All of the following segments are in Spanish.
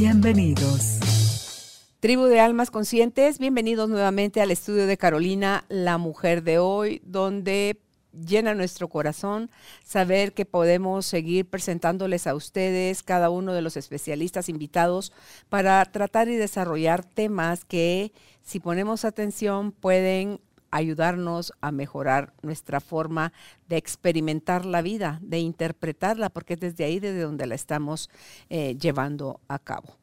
Bienvenidos. Tribu de Almas Conscientes, bienvenidos nuevamente al estudio de Carolina, la mujer de hoy, donde llena nuestro corazón saber que podemos seguir presentándoles a ustedes cada uno de los especialistas invitados para tratar y desarrollar temas que si ponemos atención pueden ayudarnos a mejorar nuestra forma de experimentar la vida, de interpretarla, porque es desde ahí desde donde la estamos eh, llevando a cabo.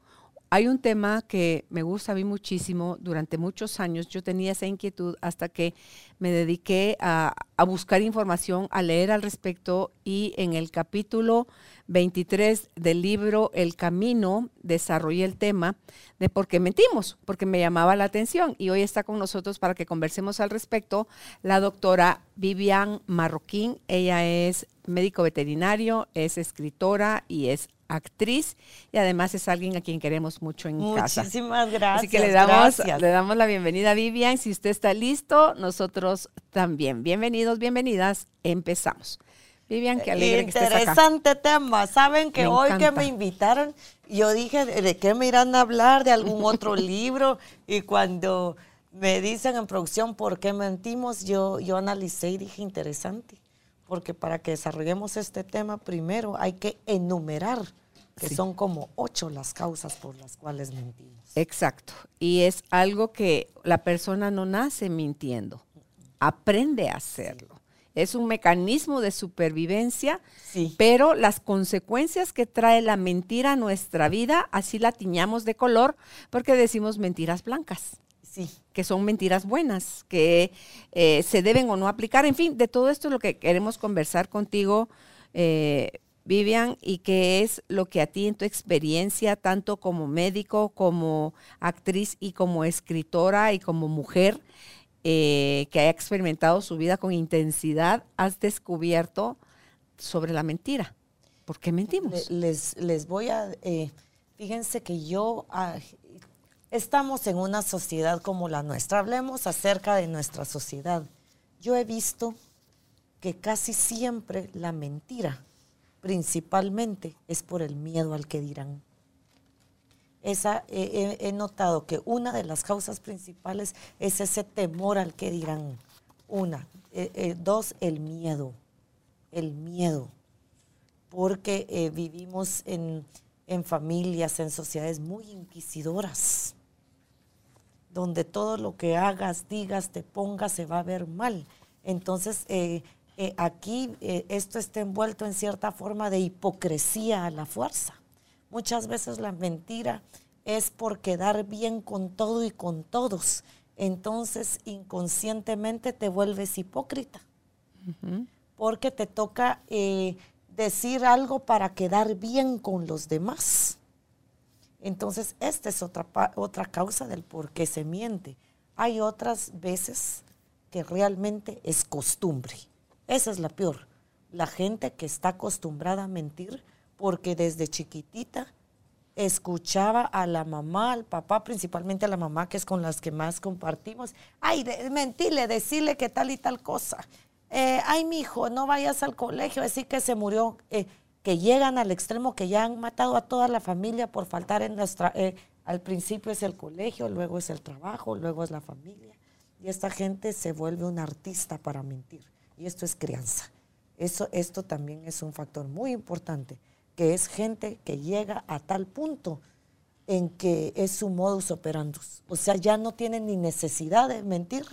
Hay un tema que me gusta a mí muchísimo. Durante muchos años yo tenía esa inquietud hasta que me dediqué a, buscar información, a leer al respecto y en el capítulo 23 del libro El Camino desarrollé el tema de por qué mentimos, porque me llamaba la atención y hoy está con nosotros para que conversemos al respecto la doctora Vivian Marroquín. Ella es médico veterinario, es escritora y es actriz y además es alguien a quien queremos mucho en Muchísimas casa. Muchísimas gracias. Así que le damos, gracias. le damos la bienvenida a Vivian. Si usted está listo, nosotros también. Bienvenidos, bienvenidas. Empezamos. Vivian, qué alegre que estés acá. Interesante tema. Saben que Me hoy que me invitaron, yo dije, ¿de qué me irán a hablar? ¿De algún otro libro? Y cuando me dicen en producción por qué mentimos, yo, yo analicé y dije, interesante. Porque para que desarrollemos este tema, primero hay que enumerar que Sí. son como ocho las causas por las cuales mentimos. Exacto. Y es algo que la persona no nace mintiendo, aprende a hacerlo. Es un mecanismo de supervivencia, Sí. pero las consecuencias que trae la mentira a nuestra vida, así la tiñamos de color, porque decimos mentiras blancas. Que son mentiras buenas, que eh, se deben o no aplicar. En fin, de todo esto es lo que queremos conversar contigo, eh, Vivian, y que es lo que a ti en tu experiencia, tanto como médico, como actriz y como escritora y como mujer, eh, que haya experimentado su vida con intensidad, has descubierto sobre la mentira. ¿Por qué mentimos? Le- Les, les voy a... fíjense que yo... ah, estamos en una sociedad como la nuestra. Hablemos acerca de nuestra sociedad. Yo he visto que casi siempre la mentira, principalmente, es por el miedo al que dirán. Esa, he- he notado que una de las causas principales es ese temor al que dirán. Una. Eh, eh, dos, el miedo. El miedo porque eh, vivimos en, en familias, en sociedades muy inquisidoras, donde todo lo que hagas, digas, te pongas, se va a ver mal. Entonces, eh, eh, aquí eh, esto está envuelto en cierta forma de hipocresía a la fuerza. Muchas veces la mentira es por quedar bien con todo y con todos. Entonces, inconscientemente te vuelves hipócrita porque te toca decir algo para quedar bien con los demás. Entonces, esta es otra, otra causa del por qué se miente. Hay otras veces que realmente es costumbre. Esa es la peor. La gente que está acostumbrada a mentir porque desde chiquitita escuchaba a la mamá, al papá, principalmente a la mamá, que es con las que más compartimos. Ay, de, mentirle, decirle que tal y tal cosa. Eh, ay, mi hijo, no vayas al colegio, decir que se murió. Eh, que llegan al extremo que ya han matado a toda la familia por faltar en las... tra- eh, al principio es el colegio, luego es el trabajo, luego es la familia. Y esta gente se vuelve un artista para mentir. Y esto es crianza. Eso, esto también es un factor muy importante, que es gente que llega a tal punto en que es su modus operandus. O sea, ya no tienen ni necesidad de mentir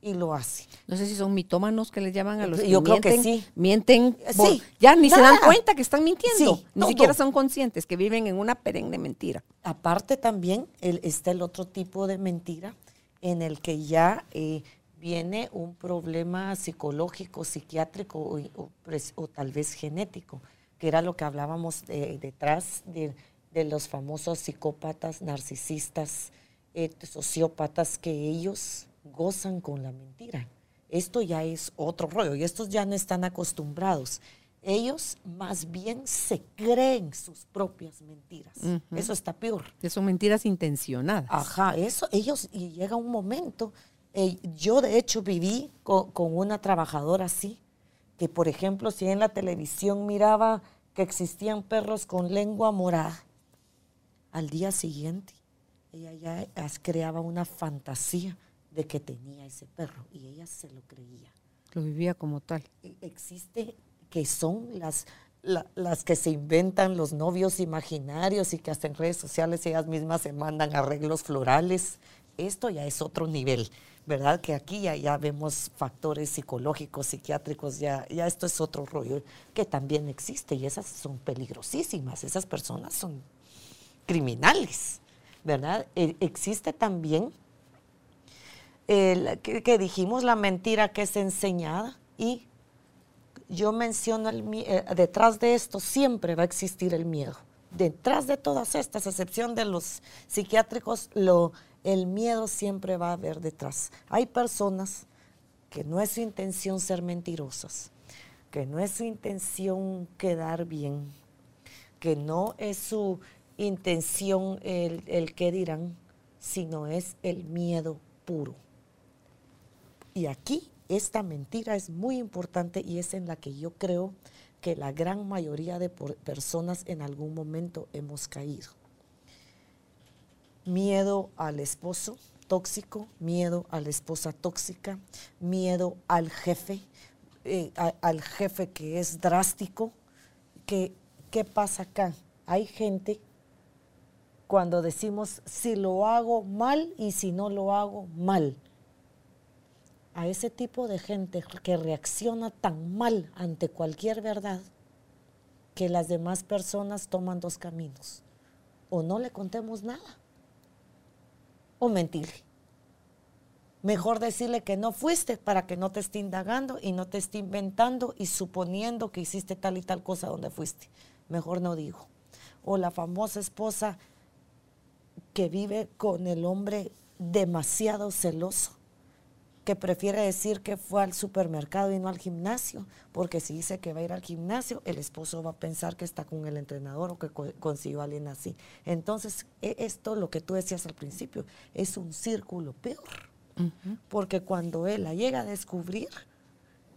y lo hace. No sé si son mitómanos que les llaman a los que Yo creo que sí. Mienten, por- sí, ya ni se dan cuenta que están mintiendo. Sí, ni todo. siquiera son conscientes que viven en una perenne mentira. Aparte también el- está el otro tipo de mentira en el que ya eh, viene un problema psicológico, psiquiátrico o, o pres- o tal vez genético, que era lo que hablábamos de- detrás de, de los famosos psicópatas, narcisistas, eh, sociópatas, que ellos gozan con la mentira. Esto ya es otro rollo y estos ya no están acostumbrados. Ellos más bien se creen sus propias mentiras. Eso está peor. Que son mentiras intencionadas. Ajá, eso, ellos, y llega un momento, eh, yo de hecho viví co- con, una trabajadora así, que por ejemplo, si en la televisión miraba que existían perros con lengua morada, al día siguiente ella ya creaba una fantasía de que tenía ese perro y ella se lo creía. Lo vivía como tal. E- Existe que son las, la- las que se inventan los novios imaginarios y que hasta en redes sociales ellas mismas se mandan arreglos florales. Esto ya es otro nivel, ¿verdad? Que aquí ya, ya vemos factores psicológicos, psiquiátricos, ya, ya esto es otro rollo que también existe y esas son peligrosísimas, esas personas son criminales, ¿verdad? E- existe también que, que dijimos la mentira que es enseñada y yo menciono eh, detrás de esto siempre va a existir el miedo. Detrás de todas estas, a excepción de los psiquiátricos, lo, el miedo siempre va a haber detrás. Hay personas que no es su intención ser mentirosas, que no es su intención quedar bien, que no es su intención el, el qué dirán, sino es el miedo puro. Y aquí esta mentira es muy importante y es en la que yo creo que la gran mayoría de personas en algún momento hemos caído. Miedo al esposo tóxico, miedo a la esposa tóxica, miedo al jefe, eh, al jefe que es drástico. Que, ¿Qué pasa acá? Hay gente cuando decimos si lo hago mal y si no lo hago mal a ese tipo de gente que reacciona tan mal ante cualquier verdad que las demás personas toman dos caminos. O no le contemos nada, o mentirle. Mejor decirle que no fuiste para que no te esté indagando y no te esté inventando y suponiendo que hiciste tal y tal cosa donde fuiste. Mejor no digo. O la famosa esposa que vive con el hombre demasiado celoso que prefiere decir que fue al supermercado y no al gimnasio, porque si dice que va a ir al gimnasio, el esposo va a pensar que está con el entrenador o que co- consiguió a alguien así. Entonces, e- esto, lo que tú decías al principio, es un círculo peor, porque cuando él la llega a descubrir,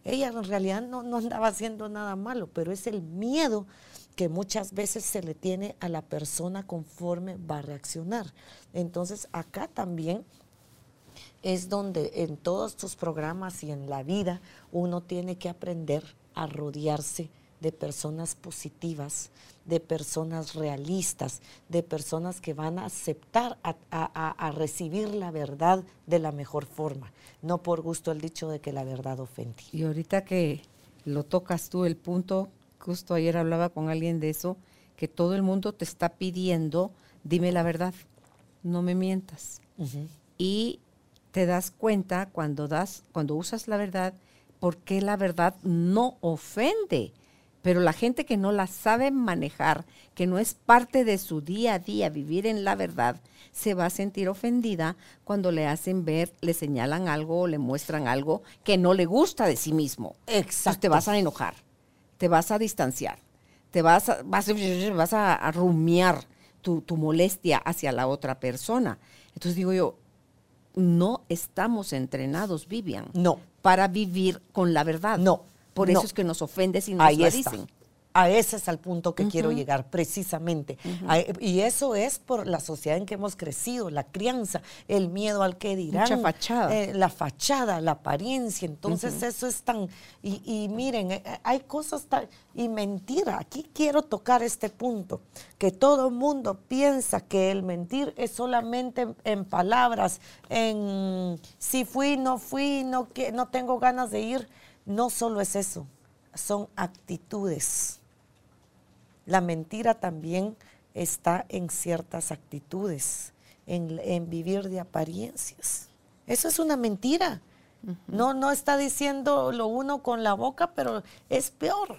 ella en realidad no, no andaba haciendo nada malo, pero es el miedo que muchas veces se le tiene a la persona conforme va a reaccionar. Entonces, acá también es donde en todos tus programas y en la vida uno tiene que aprender a rodearse de personas positivas, de personas realistas, de personas que van a aceptar a, a- a- recibir la verdad de la mejor forma, no por gusto el dicho de que la verdad ofende. Y ahorita que lo tocas tú, el punto, justo ayer hablaba con alguien de eso, que todo el mundo te está pidiendo, dime la verdad, no me mientas. Y te das cuenta cuando das, cuando usas la verdad, porque la verdad no ofende. Pero la gente que no la sabe manejar, que no es parte de su día a día vivir en la verdad, se va a sentir ofendida cuando le hacen ver, le señalan algo o le muestran algo que no le gusta de sí mismo. Entonces te vas a enojar, te vas a distanciar, te vas a, vas a, vas a- a rumiar tu, tu molestia hacia la otra persona. Entonces digo yo, no estamos entrenados, Vivian, No. para vivir con la verdad. No, Por no. eso es que nos ofende si nos Ahí la está. A ese es el punto que quiero llegar, precisamente. y eso es por la sociedad en que hemos crecido, la crianza, el miedo al que dirán. Mucha fachada. eh, la fachada, la apariencia. Entonces eso es tan... Y, y miren, eh, hay cosas tan... Y mentira, aquí quiero tocar este punto, que todo mundo piensa que el mentir es solamente en, en palabras, en si fui, no fui, no, que, no tengo ganas de ir. No solo es eso, son actitudes. La mentira también está en ciertas actitudes, en, en vivir de apariencias. Eso es una mentira. No, no está diciendo lo uno con la boca, pero es peor.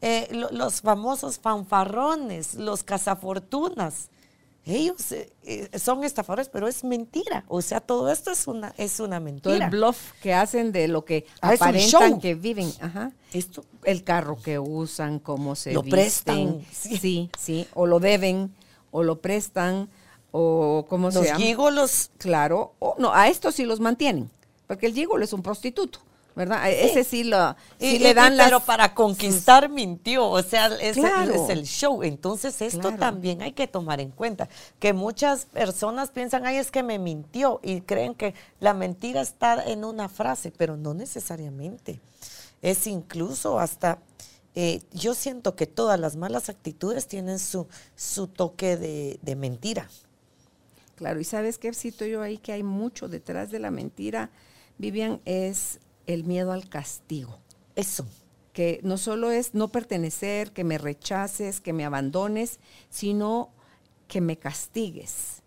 Eh, lo- los famosos fanfarrones, los cazafortunas, ellos eh, eh, son estafadores, pero es mentira. O sea, todo esto es una, es una Todo mentira. el bluff que hacen de lo que Ah, aparentan que viven. Ajá. Esto, El carro que usan, cómo se Lo visten. prestan, sí. Sí. sí, O lo deben, o lo prestan, o cómo se los llama. gígolos, Claro. O, no, a estos sí los mantienen. Porque el gigolo es un prostituto, ¿verdad? A Ese sí, lo, sí Y- le dan y- las... Pero para conquistar mintió, o sea, ese Claro. es el show. Entonces esto Claro. también hay que tomar en cuenta, que muchas personas piensan, ay, es que me mintió y creen que la mentira está en una frase, pero no necesariamente. Es incluso hasta, eh, yo siento que todas las malas actitudes tienen su, su toque de, de mentira. Claro, y sabes qué cito yo ahí que hay mucho detrás de la mentira, Vivian, es el miedo al castigo. Eso. Que no solo es no pertenecer, que me rechaces, que me abandones, sino que me castigues.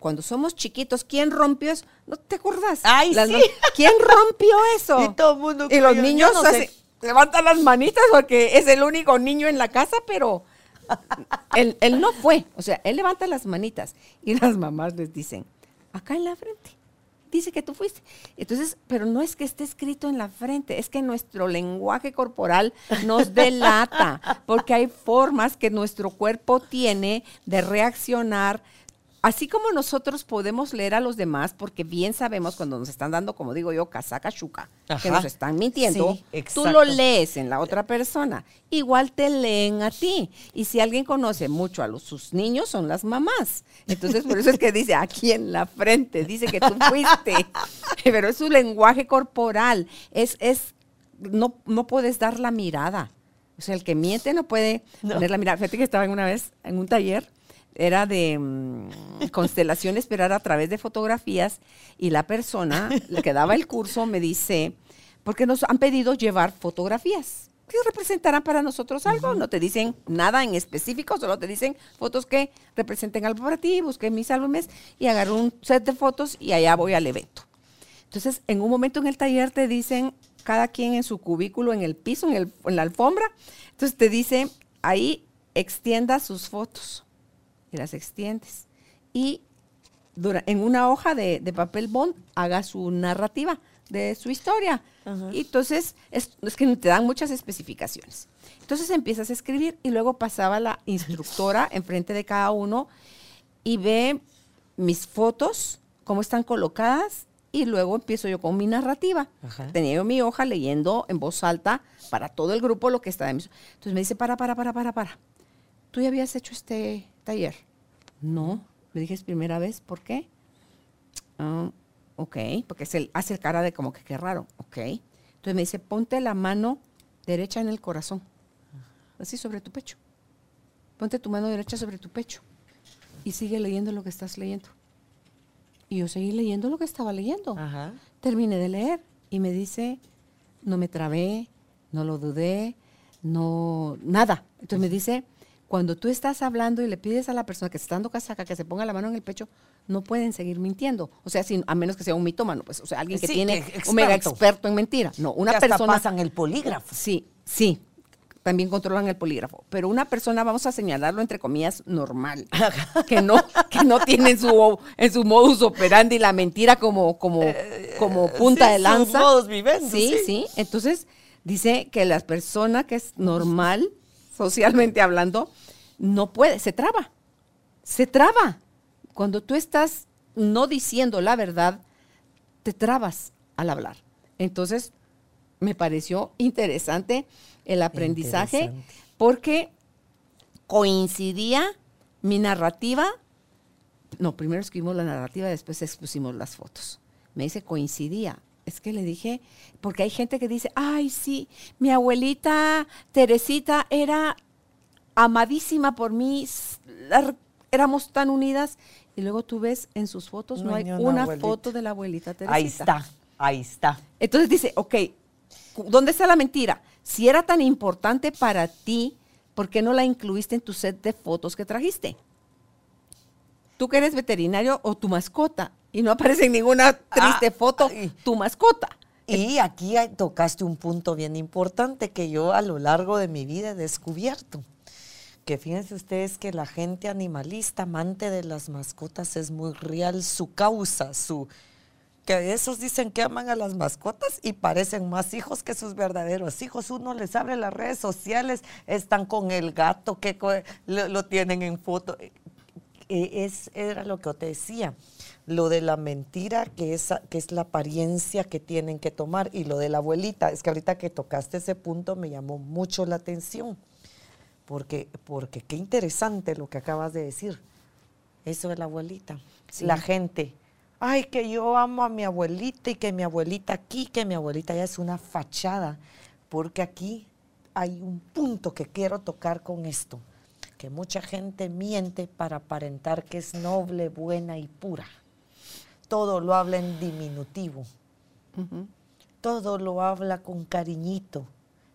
Cuando somos chiquitos, ¿quién rompió eso? ¿No te acuerdas? Ay, Las sí. no- ¿Quién rompió eso? Y todo el mundo Y los niños no levantan las manitas porque es el único niño en la casa, pero él, él no fue. O sea, él levanta las manitas y las mamás les dicen, acá en la frente, dice que tú fuiste. Entonces, pero no es que esté escrito en la frente, es que nuestro lenguaje corporal nos delata, porque hay formas que nuestro cuerpo tiene de reaccionar. Así como nosotros podemos leer a los demás, porque bien sabemos cuando nos están dando, como digo yo, casaca chuca, que nos están mintiendo, Sí, tú lo lees en la otra persona. Igual te leen a ti. Y si alguien conoce mucho a los, sus niños, son las mamás. Entonces, por eso es que dice aquí en la frente, dice que tú fuiste. Pero es su lenguaje corporal. Es, es, no, no puedes dar la mirada. O sea, el que miente no puede No. poner la mirada. Fíjate que estaba en una vez en un taller, era de mm, constelaciones, pero era a través de fotografías, y la persona la que daba el curso me dice, porque nos han pedido llevar fotografías. ¿Qué representarán para nosotros algo? No te dicen nada en específico, solo te dicen fotos que representen algo para ti. Busqué mis álbumes y agarré un set de fotos y allá voy al evento. Entonces, en un momento en el taller te dicen, cada quien en su cubículo, en el piso, en, el- en la alfombra, entonces te dice, ahí extienda sus fotos y las extiendes. Y dura- en una hoja de, de papel bond haga su narrativa de su historia. Y entonces, es, es que te dan muchas especificaciones. Entonces empiezas a escribir y luego pasaba la instructora enfrente de cada uno y ve mis fotos, cómo están colocadas, y luego empiezo yo con mi narrativa. Ajá. Tenía yo mi hoja leyendo en voz alta para todo el grupo lo que estaba en mis... Entonces me dice, para, para, para, para, para. ¿Tú ya habías hecho este taller? No, me dije es primera vez, ¿por qué? Ah, ok, porque se hace cara de como que qué raro, ok. Entonces me dice, ponte la mano derecha en el corazón, así sobre tu pecho. Ponte tu mano derecha sobre tu pecho y sigue leyendo lo que estás leyendo. Y yo seguí leyendo lo que estaba leyendo. Ajá. Terminé de leer y me dice, no me trabé, no lo dudé, no, nada. Entonces me dice, cuando tú estás hablando y le pides a la persona que está dando casaca que se ponga la mano en el pecho, no pueden seguir mintiendo. O sea, sin- a menos que sea un mitómano, pues, o sea, alguien que Sí, tiene un mega experto. en mentira. No, una Que hasta persona. pasan el polígrafo. Sí, sí. También controlan el polígrafo. Pero una persona, vamos a señalarlo entre comillas, normal. que no, que no tiene en su, en su modus operandi la mentira como, como, como punta sí, de lanza. modus vivendi, Sí, sí. sí. Entonces, dice que la persona que es normal, socialmente hablando, no puede, se traba. Se traba. Cuando tú estás no diciendo la verdad, te trabas al hablar. Entonces, me pareció interesante el aprendizaje Interesante. porque coincidía mi narrativa. No, primero escribimos la narrativa, después expusimos las fotos. Me dice coincidía. Es que le dije, porque hay gente que dice, ay, sí, mi abuelita Teresita era amadísima por mí, éramos tan unidas. Y luego tú ves en sus fotos, no, No hay una, una foto de la abuelita Teresita. Ahí está, ahí está. Entonces dice, ok, ¿dónde está la mentira? Si era tan importante para ti, ¿por qué no la incluiste en tu set de fotos que trajiste? Tú que eres veterinario o tu mascota, y no aparece en ninguna triste Ah, foto ay. tu mascota. Y aquí tocaste un punto bien importante que yo a lo largo de mi vida he descubierto. Que fíjense ustedes que la gente animalista, amante de las mascotas, es muy real su causa, su que esos dicen que aman a las mascotas y parecen más hijos que sus verdaderos hijos. Uno les abre las redes sociales, están con el gato, que lo, lo tienen en foto. Eh, Es, era lo que te decía, lo de la mentira, que es, que es la apariencia que tienen que tomar, y lo de la abuelita, es que ahorita que tocaste ese punto me llamó mucho la atención, porque, porque qué interesante lo que acabas de decir, eso de la abuelita, la gente. Ay, que yo amo a mi abuelita y que mi abuelita aquí, que mi abuelita ya es una fachada, porque aquí hay un punto que quiero tocar con esto, que mucha gente miente para aparentar que es noble, buena y pura. Todo lo habla en diminutivo, todo lo habla con cariñito,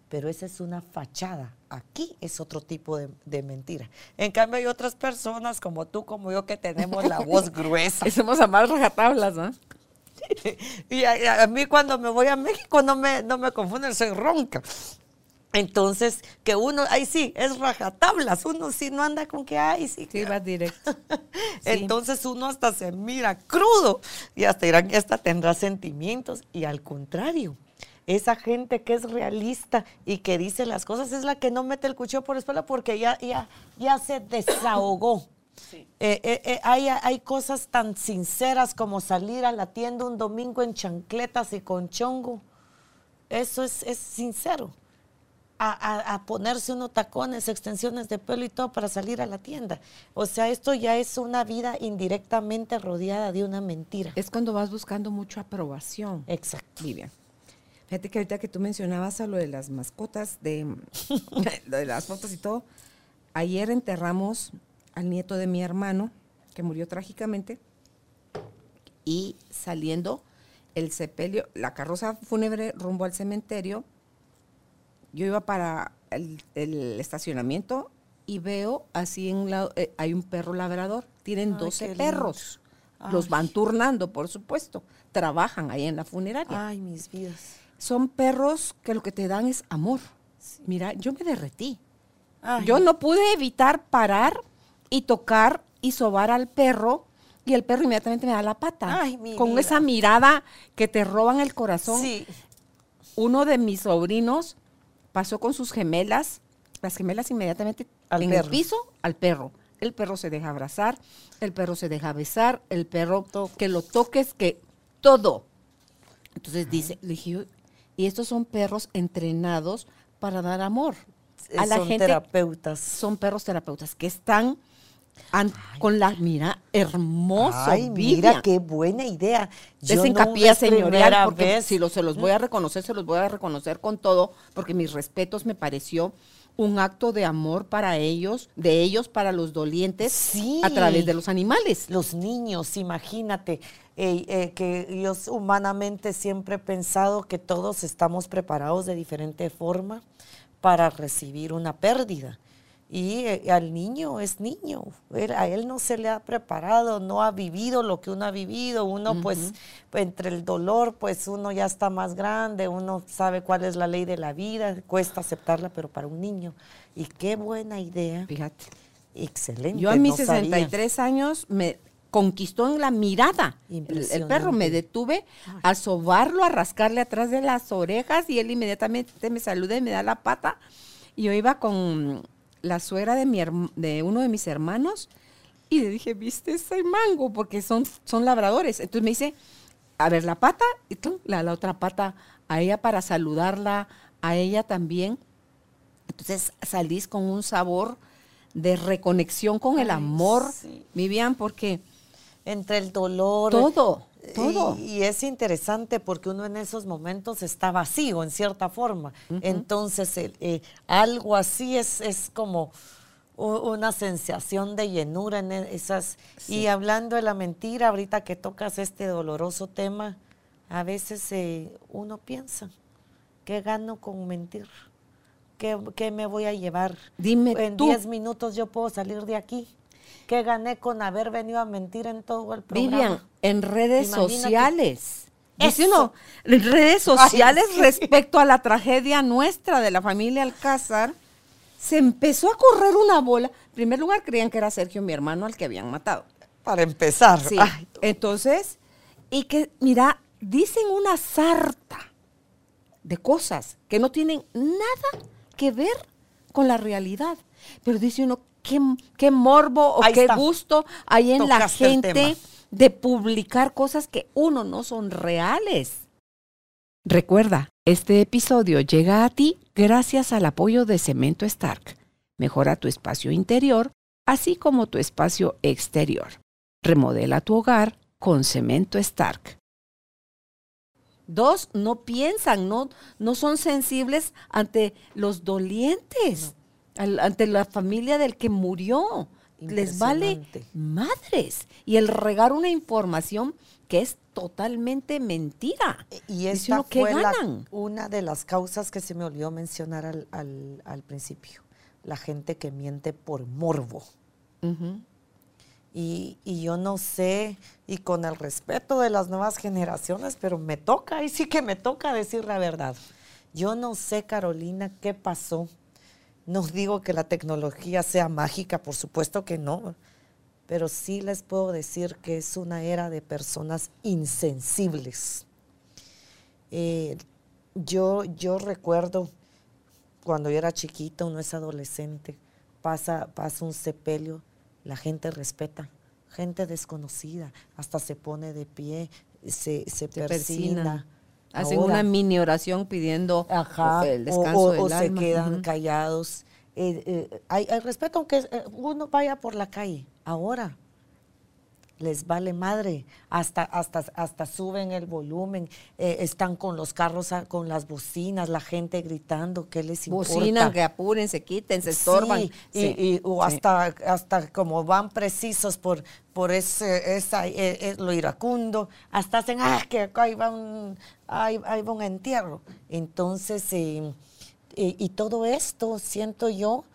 pero esa es una fachada. Aquí es otro tipo de, de mentira. En cambio hay otras personas como tú, como yo, que tenemos la voz gruesa. Somos a más rajatablas, ¿no? Y a, y a mí cuando me voy a México no me, no me confunden, soy ronca. Entonces, que uno, ahí sí, es rajatablas, uno sí no anda con que, ay, sí. Sí, vas directo. Entonces uno hasta se mira crudo y hasta dirán, esta tendrá sentimientos. Y al contrario, esa gente que es realista y que dice las cosas es la que no mete el cuchillo por la espalda porque ya, ya, ya se desahogó. Eh, eh, eh, hay, hay cosas tan sinceras como salir a la tienda un domingo en chancletas y con chongo. Eso es, es sincero. A, ponerse unos tacones, extensiones de pelo y todo para salir a la tienda. O sea, esto ya es una vida indirectamente rodeada de una mentira. Es cuando vas buscando mucha aprobación. Exacto. Vivian. Fíjate que ahorita que tú mencionabas a lo de las mascotas, de, lo de las fotos y todo, ayer enterramos al nieto de mi hermano, que murió trágicamente, y saliendo el sepelio, la carroza fúnebre rumbo al cementerio, yo iba para el, el estacionamiento y veo así en un lado, eh, hay un perro labrador, tienen Ay, 12 qué lindo. perros. Los van turnando, por supuesto. Trabajan ahí en la funeraria. Ay, mis vidas. Son perros que lo que te dan es amor. Mira, yo me derretí. Ay. Yo no pude evitar parar y tocar y sobar al perro y el perro inmediatamente me da la pata. Ay, mi con vida. esa mirada que te roban el corazón. Sí. Uno de mis sobrinos pasó con sus gemelas, las gemelas inmediatamente Al en perro. el piso al perro. El perro se deja abrazar, el perro se deja besar, el perro que lo toques, que todo. Entonces dice, le dije, y estos son perros entrenados para dar amor. A la Son gente terapeutas. son perros terapeutas que están an- con la mira hermoso. Ay, Vivian. mira qué buena idea. Primera señorial, porque vez. si se los voy a reconocer, se los voy a reconocer con todo, porque mis respetos me pareció un acto de amor para ellos, de ellos para los dolientes, Sí. a través de los animales. Los niños, imagínate, eh, eh, que yo humanamente siempre he pensado que todos estamos preparados de diferente forma para recibir una pérdida. Y eh, al niño es niño, él- a él no se le ha preparado, no ha vivido lo que uno ha vivido, uno pues entre el dolor pues uno ya está más grande, uno sabe cuál es la ley de la vida, cuesta aceptarla, pero para un niño, y qué buena idea, Fíjate. excelente. Yo a mis no sabía. 63 años me conquistó en la mirada. El, el perro me detuve a sobarlo, a rascarle atrás de las orejas y él inmediatamente me saluda y me da la pata. Y yo iba con la suegra de, mi de uno de mis hermanos y le dije, ¿viste ese mango? Porque son, son labradores. Entonces me dice, a ver la pata y la, la otra pata a ella para saludarla, a ella también. Entonces salís con un sabor de reconexión con el amor, sí. Vivian, porque Entre el dolor. todo, y- todo. Y, es interesante porque uno en esos momentos está vacío, en cierta forma. Entonces, el- eh, algo así es, es como una sensación de llenura en e- esas. Y hablando de la mentira, ahorita que tocas este doloroso tema, a veces eh, uno piensa, ¿qué gano con mentir? ¿Qué, qué me voy a llevar? Dime en tú. 10 minutos yo puedo salir de aquí. ¿Qué gané con haber venido a mentir en todo el programa? Vivian, en redes Imagínate. sociales. Dice uno, en redes sociales sí. respecto a la tragedia nuestra de la familia Alcázar, se empezó a correr una bola. En primer lugar, creían que era Sergio, mi hermano, al que habían matado. Para empezar. Sí. Ay, Entonces, y que, mira, dicen una sarta de cosas que no tienen nada que ver con la realidad. Pero dice uno, qué, qué morbo o Ahí qué está. gusto hay en la Tocaste gente de publicar cosas que uno no son reales. Recuerda, este episodio llega a ti gracias al apoyo de Cemento Stark. Mejora tu espacio interior, así como tu espacio exterior. Remodela tu hogar con Cemento Stark. Dos, no piensan, no, no son sensibles ante los dolientes, al- ante la familia del que murió. Les vale madres. Y el regar una información que es totalmente mentira. Y Dice esta ¿qué fue la- ganan? una de las causas que se me olvidó mencionar al, al- al principio. La gente que miente por morbo. Y, y yo no sé, y con el respeto de las nuevas generaciones, pero me toca, y sí que me toca decir la verdad. Yo no sé, Carolina, qué pasó. No digo que la tecnología sea mágica, por supuesto que no, pero sí les puedo decir que es una era de personas insensibles. Eh, yo, yo recuerdo cuando yo era chiquita, uno es adolescente, pasa, pasa un sepelio, la gente respeta, gente desconocida, hasta se pone de pie, se, se Se persina. Hacen Ahora, una mini oración pidiendo Ajá, el o- descanso o, del o se quedan callados. Eh, eh, hay, hay respeto aunque eh, uno vaya por la calle. Ahora les vale madre, hasta, hasta, hasta suben el volumen, eh, están con los carros, a- con las bocinas, la gente gritando, ¿qué les importa? Bocinan, que apuren, se quiten, se estorban. Sí, y, Sí, y- o sí. hasta, hasta como van precisos por, por ese, esa, eh, eh, lo iracundo, hasta hacen, ah, que acá ahí va un, ahí, ahí va un entierro. Entonces, eh, y, y todo esto siento yo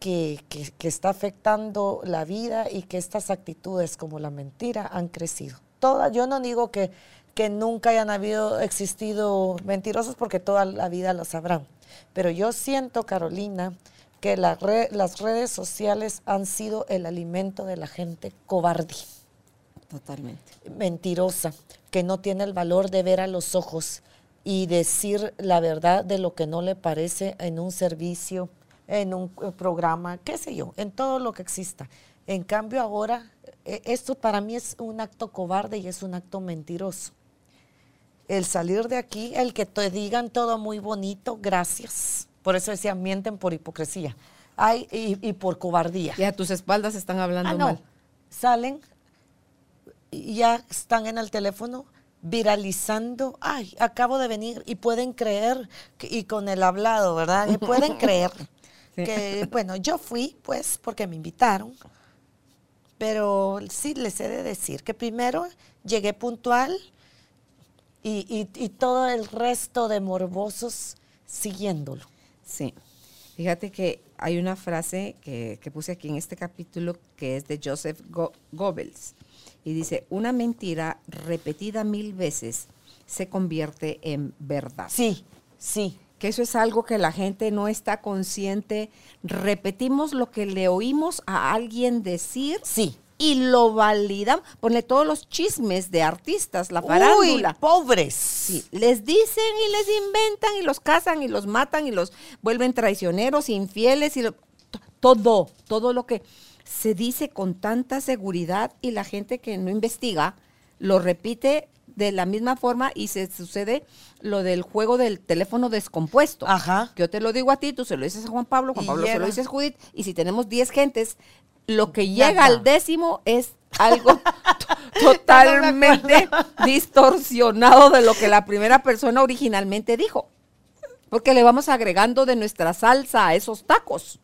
que, que- que está afectando la vida y que estas actitudes como la mentira han crecido. Todas, yo no digo que, que nunca hayan habido, existido mentirosos porque toda la vida lo sabrán. Pero yo siento, Carolina, que la las redes sociales han sido el alimento de la gente cobarde, Totalmente. mentirosa, que no tiene el valor de ver a los ojos y decir la verdad de lo que no le parece en un servicio, en un eh, programa, qué sé yo, en todo lo que exista. En cambio ahora, eh, esto para mí es un acto cobarde y es un acto mentiroso. El salir de aquí, el que te digan todo muy bonito, gracias. Por eso decía, mienten por hipocresía. Ay, y, y por cobardía. Y a tus espaldas están hablando Ah, no. mal. Salen, y ya están en el teléfono viralizando. Ay, acabo de venir y pueden creer, que- y con el hablado, ¿verdad? Y pueden creer Sí. que, bueno, yo fui, pues, porque me invitaron. Pero sí les he de decir que primero llegué puntual y, y- y todo el resto de morbosos siguiéndolo. Sí. Fíjate que hay una frase que, que puse aquí en este capítulo que es de Joseph Go- Goebbels y dice, una mentira repetida mil veces se convierte en verdad. Sí, sí. Que eso es algo que la gente no está consciente. Repetimos lo que le oímos a alguien decir Sí. y lo validamos. Ponle todos los chismes de artistas, la farándula. Uy, pobres. Sí, les dicen y les inventan y los casan y los matan y los vuelven traicioneros, infieles y lo- todo, todo lo que se dice con tanta seguridad y la gente que no investiga lo repite de la misma forma y se sucede lo del juego del teléfono descompuesto. Ajá. Que yo te lo digo a ti, tú se lo dices a Juan Pablo, Juan Y Pablo se lo dices a Judith, y si tenemos 10 gentes, lo que Nada. llega al décimo es algo to- totalmente distorsionado de lo que la primera persona originalmente dijo. Porque le vamos agregando de nuestra salsa a esos tacos.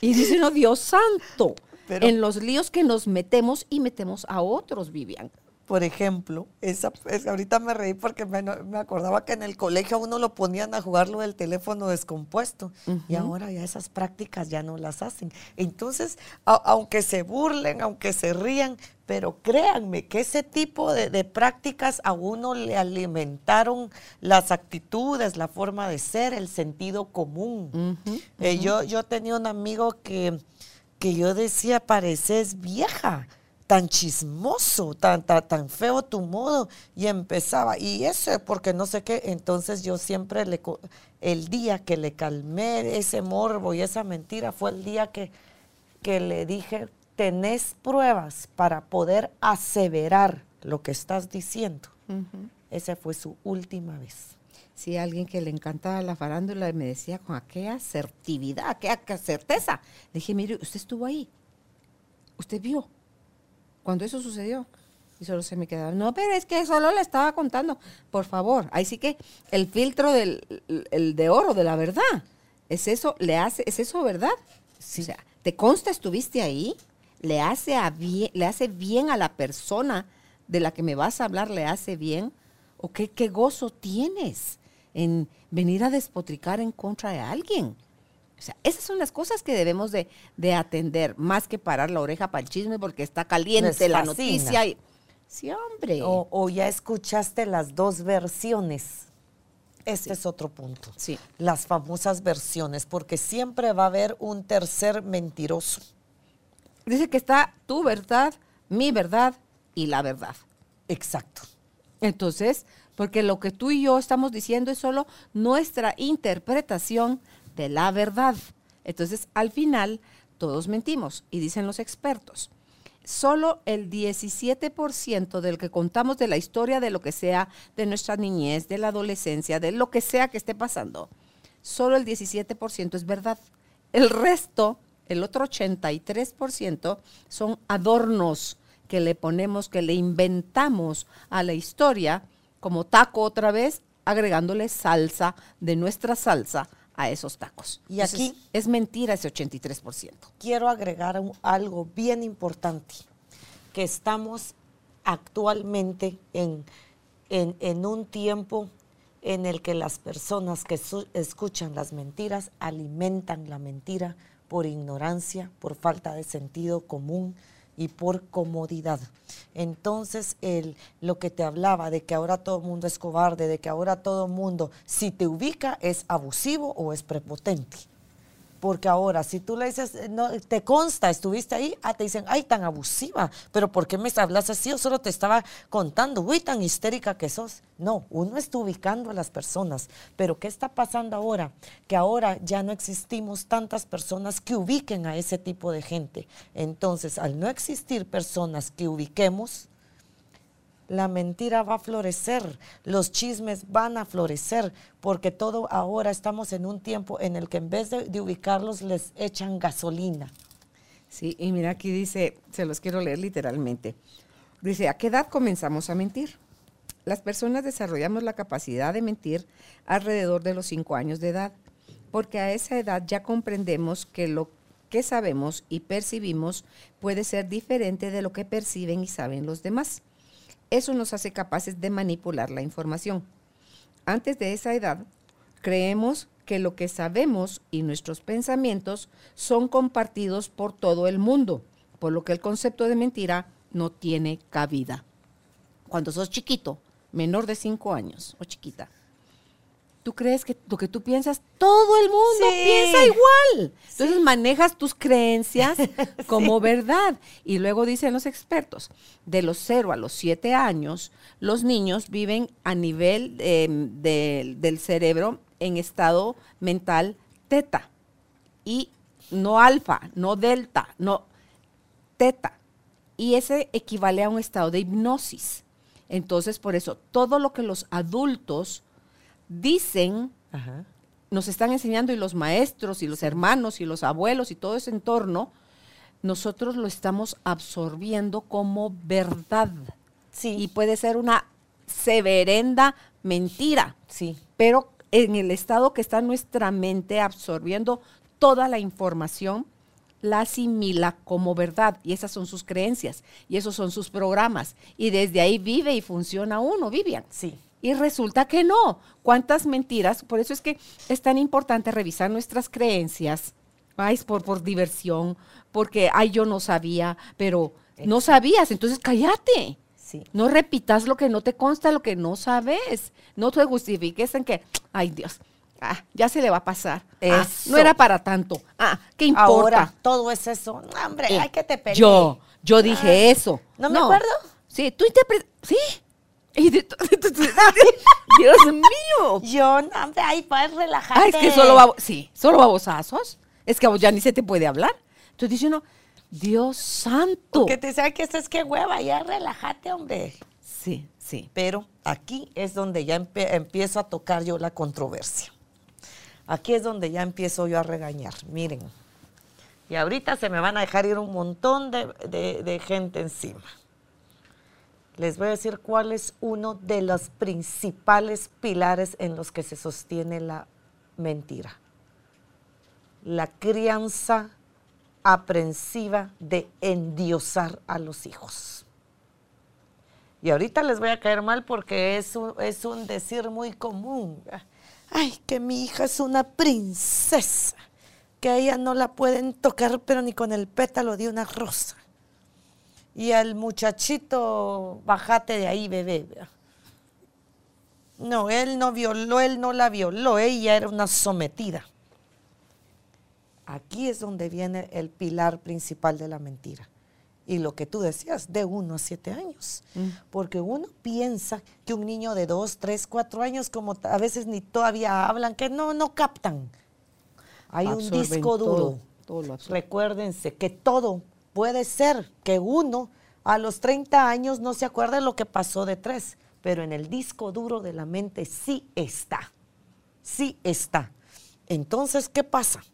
Y dice, no, Dios santo, Pero- en los líos que nos metemos y metemos a otros, Vivian. Por ejemplo, esa, es- ahorita me reí porque me, me acordaba que en el colegio a uno lo ponían a jugar lo del teléfono descompuesto y ahora ya esas prácticas ya no las hacen. Entonces, a- aunque se burlen, aunque se rían, pero créanme que ese tipo de, de prácticas a uno le alimentaron las actitudes, la forma de ser, el sentido común. Eh, yo, yo tenía un amigo que, que yo decía, pareces vieja tan chismoso, tan, tan, tan feo tu modo, y empezaba, y eso porque no sé qué, entonces yo siempre le, el día que le calmé ese morbo y esa mentira fue el día que, que le dije, tenés pruebas para poder aseverar lo que estás diciendo. Esa fue su última vez. Sí, alguien que le encantaba la farándula y me decía con aquella asertividad, aquella certeza. Le dije, mire, usted estuvo ahí. Usted vio cuando eso sucedió. Y solo se me quedaba, no, pero es que solo le estaba contando. Por favor, ahí sí que el filtro del el de oro, de la verdad. ¿Es eso, le hace, es eso verdad? O sea, ¿te consta estuviste ahí? ¿Le hace, a bien, ¿Le hace bien a la persona de la que me vas a hablar? ¿Le hace bien? ¿O qué, qué gozo tienes en venir a despotricar en contra de alguien? O sea, esas son las cosas que debemos de, de atender, más que parar la oreja para el chisme porque está caliente la noticia. y- Sí, hombre. O, o ya escuchaste las dos versiones. Este es otro punto. Sí. Las famosas versiones, porque siempre va a haber un tercer mentiroso. Dice que está tu verdad, mi verdad y la verdad. Exacto. Entonces, porque lo que tú y yo estamos diciendo es solo nuestra interpretación de la verdad. Entonces, al final, todos mentimos. Y dicen los expertos, solo el 17% del que contamos de la historia de lo que sea, de nuestra niñez, de la adolescencia, de lo que sea que esté pasando, solo el 17% es verdad. El resto, el otro 83%, son adornos que le ponemos, que le inventamos a la historia, como taco otra vez, agregándole salsa de nuestra salsa a esos tacos. Y aquí- es mentira ese 83%. Quiero agregar un- algo bien importante, que estamos actualmente en, en- en un tiempo en el que las personas que su- escuchan las mentiras alimentan la mentira por ignorancia, por falta de sentido común y por comodidad. Entonces, el, lo que te hablaba de que ahora todo el mundo es cobarde, de que ahora todo el mundo, si te ubica, es abusivo o es prepotente. Porque ahora, si tú le dices, eh, no, te consta, estuviste ahí, ah, te dicen, ay, tan abusiva, pero ¿por qué me hablas así? Yo solo te estaba contando, uy, tan histérica que sos. No, uno está ubicando a las personas, pero ¿qué está pasando ahora? Que ahora ya no existimos tantas personas que ubiquen a ese tipo de gente. Entonces, al no existir personas que ubiquemos, la mentira va a florecer, los chismes van a florecer, porque todo ahora estamos en un tiempo en el que en vez de, ubicarlos les echan gasolina. Sí, y mira aquí dice, se los quiero leer literalmente. Dice, ¿a qué edad comenzamos a mentir? Las personas desarrollamos la capacidad de mentir alrededor de los cinco años de edad, porque a esa edad ya comprendemos que lo que sabemos y percibimos puede ser diferente de lo que perciben y saben los demás. Eso nos hace capaces de manipular la información. Antes de esa edad, creemos que lo que sabemos y nuestros pensamientos son compartidos por todo el mundo, por lo que el concepto de mentira no tiene cabida. Cuando sos chiquito, menor de cinco años o chiquita, tú crees que lo que tú piensas, todo el mundo Sí. piensa igual. Entonces manejas tus creencias como verdad. Y luego dicen los expertos, de los 0 a los 7 años, los niños viven a nivel eh, del- del cerebro en estado mental teta. Y no alfa, no delta, no teta. Y ese equivale a un estado de hipnosis. Entonces, por eso, todo lo que los adultos dicen, Ajá. nos están enseñando y los maestros y los hermanos y los abuelos y todo ese entorno, nosotros lo estamos absorbiendo como verdad. Sí. Y puede ser una severenda mentira, Sí. pero en el estado que está nuestra mente absorbiendo toda la información, la asimila como verdad y esas son sus creencias y esos son sus programas y desde ahí vive y funciona uno, Vivian. Sí. Y resulta que no. ¿Cuántas mentiras? Por eso es que es tan importante revisar nuestras creencias. Ay, es por, por diversión, porque, ay, yo no sabía, pero no sabías, entonces cállate. Sí. No repitas lo que no te consta, lo que no sabes. No te justifiques en que, ay Dios, ah, ya se le va a pasar. Ah, no era para tanto. Ah, ¿qué importa? Ahora, todo es eso. No, hombre, Eh, hay que te pelees. Yo, yo dije eso. ¿no me acuerdo? Sí, tú interpretas. Sí. Dios mío. Yo, no, hombre, ay, para relajarte. Ah, es que solo babo- sí, solo babosazos. Es que a vos ya ni se te puede hablar. Entonces dice uno, Dios santo. Que te sabe que esto es que hueva, ya relájate, hombre. Sí, sí. Pero aquí es donde ya empiezo a tocar yo la controversia. Aquí es donde ya empiezo yo a regañar. Miren, y ahorita se me van a dejar ir un montón de, de- de gente encima. Les voy a decir cuál es uno de los principales pilares en los que se sostiene la mentira. La crianza aprensiva de endiosar a los hijos. Y ahorita les voy a caer mal porque es un, es un decir muy común. Ay, que mi hija es una princesa, que a ella no la pueden tocar, pero ni con el pétalo de una rosa. Y al muchachito, bájate de ahí, bebé. No, él no violó, él no la violó, ella era una sometida. Aquí es donde viene el pilar principal de la mentira. Y lo que tú decías, de uno a siete años. Porque uno piensa que un niño de dos, tres, cuatro años, como a veces ni todavía hablan, que no, no captan. Hay un disco duro. todo, todo. Recuérdense que todo puede ser que uno a los 30 años no se acuerde lo que pasó de tres, pero en el disco duro de la mente sí está. Sí está. Entonces, ¿qué pasa?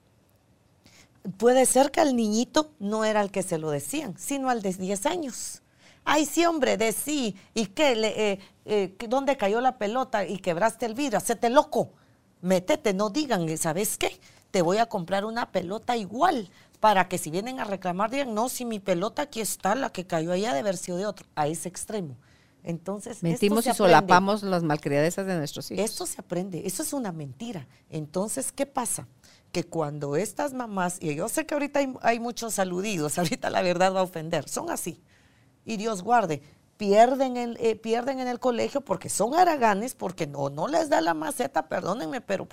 Puede ser que al niñito no era el que se lo decían, sino al de 10 años. Ay, sí, hombre, de sí. ¿Y qué? Le, eh, eh, ¿Dónde cayó la pelota y quebraste el vidrio? Hacete loco. Métete, no digan, ¿sabes qué? Te voy a comprar una pelota igual para que si vienen a reclamar digan, no, si mi pelota aquí está, la que cayó allá de haber sido de otro, a ese extremo. Entonces, Mentimos y solapamos las malcriadezas de nuestros hijos. Esto se aprende, eso es una mentira. Entonces, ¿qué pasa? Que cuando estas mamás, y yo sé que ahorita hay, hay muchos aludidos, ahorita la verdad va a ofender, son así. Y Dios guarde, pierden, el, eh, pierden en el colegio porque son haraganes, porque no, no les da la maceta, perdónenme, pero...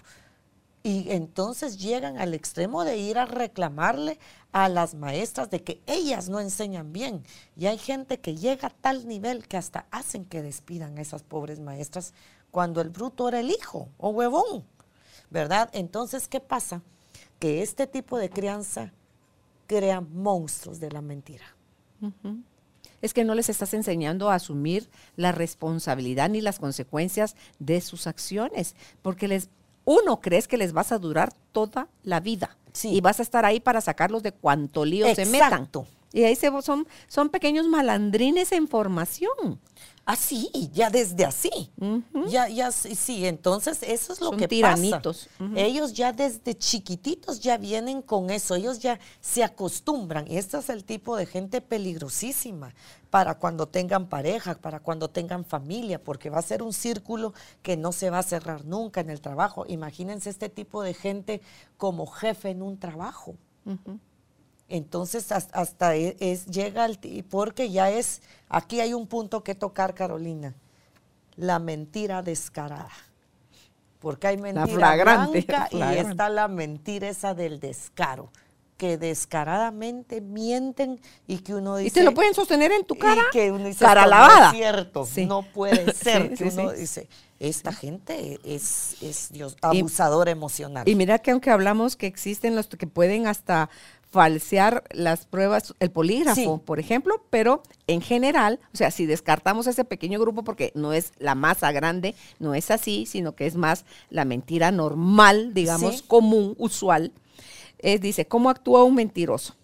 Y entonces llegan al extremo de ir a reclamarle a las maestras de que ellas no enseñan bien. Y hay gente que llega a tal nivel que hasta hacen que despidan a esas pobres maestras cuando el bruto era el hijo o huevón, ¿verdad? Entonces, ¿qué pasa? Que este tipo de crianza crea monstruos de la mentira. Es que no les estás enseñando a asumir la responsabilidad ni las consecuencias de sus acciones, porque les uno crees que les vas a durar toda la vida Sí. y vas a estar ahí para sacarlos de cuanto lío se metan. Exacto. Y ahí se, son, son pequeños malandrines en formación. Así, ya desde así. Ya, ya, sí, sí, entonces eso es lo Son que tiranitos. pasa. Ujú. Ellos ya desde chiquititos ya vienen con eso, ellos ya se acostumbran. Y este es el tipo de gente peligrosísima para cuando tengan pareja, para cuando tengan familia, porque va a ser un círculo que no se va a cerrar nunca en el trabajo. Imagínense este tipo de gente como jefe en un trabajo. Entonces has- hasta e- es, llega al porque ya es, aquí hay un punto que tocar, Carolina, la mentira descarada. Porque hay mentira flagrante, blanca y flagrante. está la mentira esa del descaro, que descaradamente mienten y que uno dice... y te lo pueden sostener en tu y cara. que uno dice, cara "Esto lavada. No es cierto, Sí. no puede ser. Sí, que sí, uno dice, esta gente es, es Dios, Y- abusador emocional. Y mira que aunque hablamos que existen los que pueden hasta falsear las pruebas, el polígrafo, Sí. por ejemplo, pero en general, o sea, si descartamos ese pequeño grupo porque no es la masa grande, no es así, sino que es más la mentira normal, digamos, Sí. común, usual, es, dice, ¿cómo actúa un mentiroso?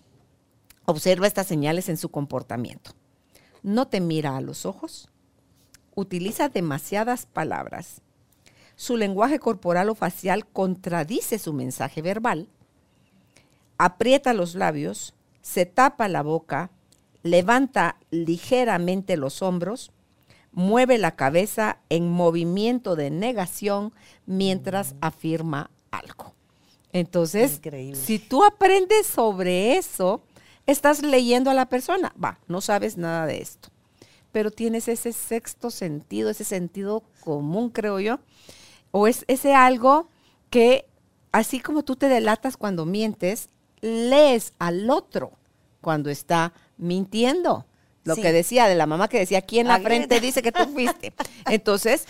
Observa estas señales en su comportamiento. No te mira a los ojos, utiliza demasiadas palabras, su lenguaje corporal o facial contradice su mensaje verbal, aprieta los labios, se tapa la boca, levanta ligeramente los hombros, mueve la cabeza en movimiento de negación mientras afirma algo. Entonces, Increíble. si tú aprendes sobre eso, estás leyendo a la persona. Va, no sabes nada de esto, pero tienes ese sexto sentido, ese sentido común, creo yo, o es ese algo que, así como tú te delatas cuando mientes, lees al otro cuando está mintiendo. Lo Sí. que decía de la mamá que decía, aquí en la frente dice que tú fuiste. Entonces,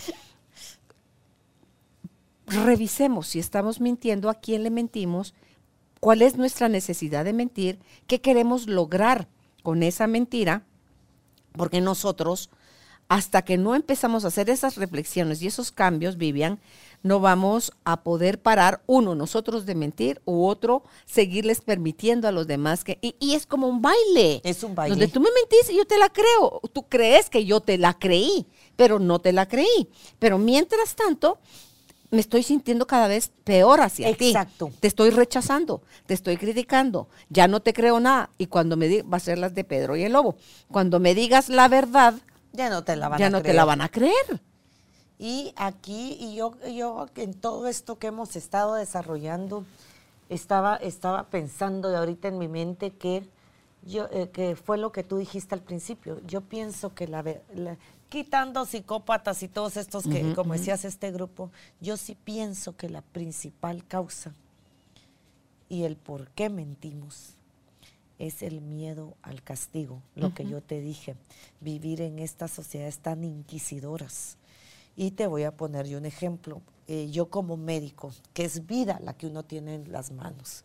revisemos si estamos mintiendo, a quién le mentimos, cuál es nuestra necesidad de mentir, qué queremos lograr con esa mentira, porque nosotros, hasta que no empezamos a hacer esas reflexiones y esos cambios, Vivian, no vamos a poder parar, uno, nosotros de mentir, u otro, seguirles permitiendo a los demás que... Y, y es como un baile. Es un baile. Donde tú me mentís y yo te la creo. Tú crees que yo te la creí, pero no te la creí. Pero mientras tanto, me estoy sintiendo cada vez peor hacia ti. Exacto. Te estoy rechazando, te estoy criticando, ya no te creo nada. Y cuando me digas, va a ser las de Pedro y el Lobo. Cuando me digas la verdad, Ya no te la van ya a no te la van a creer. Y aquí, y yo, yo en todo esto que hemos estado desarrollando, estaba, estaba pensando y ahorita en mi mente que, yo, eh, que fue lo que tú dijiste al principio. Yo pienso que la, la- quitando psicópatas y todos estos que, como decías, este grupo, yo sí pienso que la principal causa y el por qué mentimos es el miedo al castigo, lo que yo te dije, vivir en estas sociedades tan inquisidoras. Y te voy a poner yo un ejemplo. Eh, yo como médico, que es vida la que uno tiene en las manos,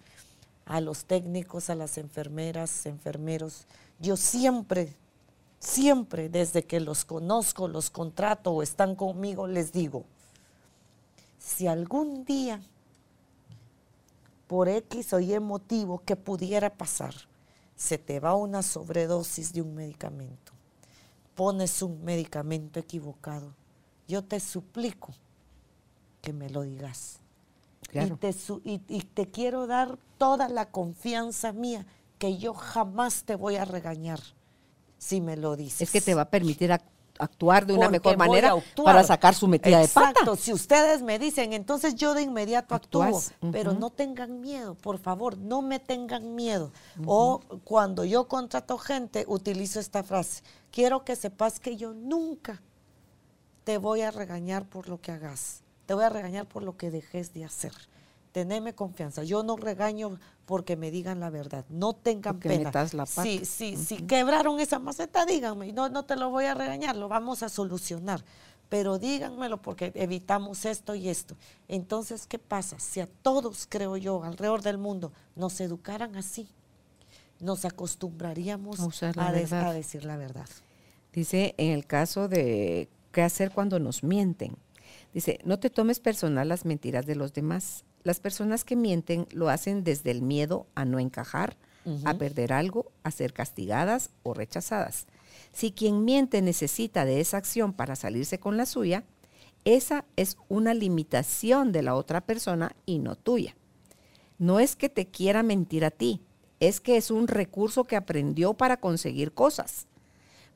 a los técnicos, a las enfermeras, enfermeros, yo siempre, siempre, desde que los conozco, los contrato o están conmigo, les digo, si algún día por X o Y motivo que pudiera pasar, se te va una sobredosis de un medicamento, pones un medicamento equivocado, yo te suplico que me lo digas. Claro. Y, te, su- y- y te quiero dar toda la confianza mía que yo jamás te voy a regañar si me lo dices. Es que te va a permitir ac- actuar de una Porque mejor manera para sacar su metida Exacto. de pata. Si ustedes me dicen, entonces yo de inmediato actúo. Pero no tengan miedo, por favor, no me tengan miedo. O cuando yo contrato gente, utilizo esta frase. Quiero que sepas que yo nunca te voy a regañar por lo que hagas. Te voy a regañar por lo que dejes de hacer. Teneme confianza. Yo no regaño porque me digan la verdad. No tengan Porque pena. metas la pata. Sí, sí, si quebraron esa maceta, díganme. No, no te lo voy a regañar, lo vamos a solucionar. Pero díganmelo porque evitamos esto y esto. Entonces, ¿qué pasa? Si a todos, creo yo, alrededor del mundo, nos educaran así, nos acostumbraríamos a decir la verdad. Dice, en el caso de qué hacer cuando nos mienten. Dice, no te tomes personal las mentiras de los demás. Las personas que mienten lo hacen desde el miedo a no encajar, a perder algo, a ser castigadas o rechazadas. Si quien miente necesita de esa acción para salirse con la suya, esa es una limitación de la otra persona y no tuya. No es que te quiera mentir a ti, es que es un recurso que aprendió para conseguir cosas.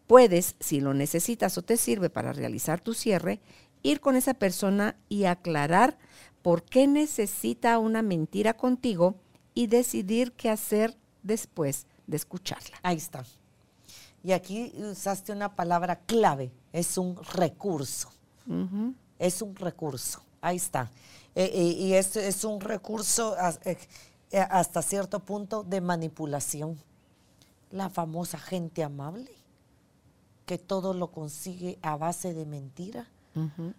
Puedes, si lo necesitas o te sirve para realizar tu cierre, ir con esa persona y aclarar por qué necesita una mentira contigo y decidir qué hacer después de escucharla. Ahí está. Y aquí usaste una palabra clave, es un recurso. Es un recurso, ahí está. Eh, eh, y es, es un recurso eh, hasta cierto punto de manipulación. La famosa gente amable, que todo lo consigue a base de mentira.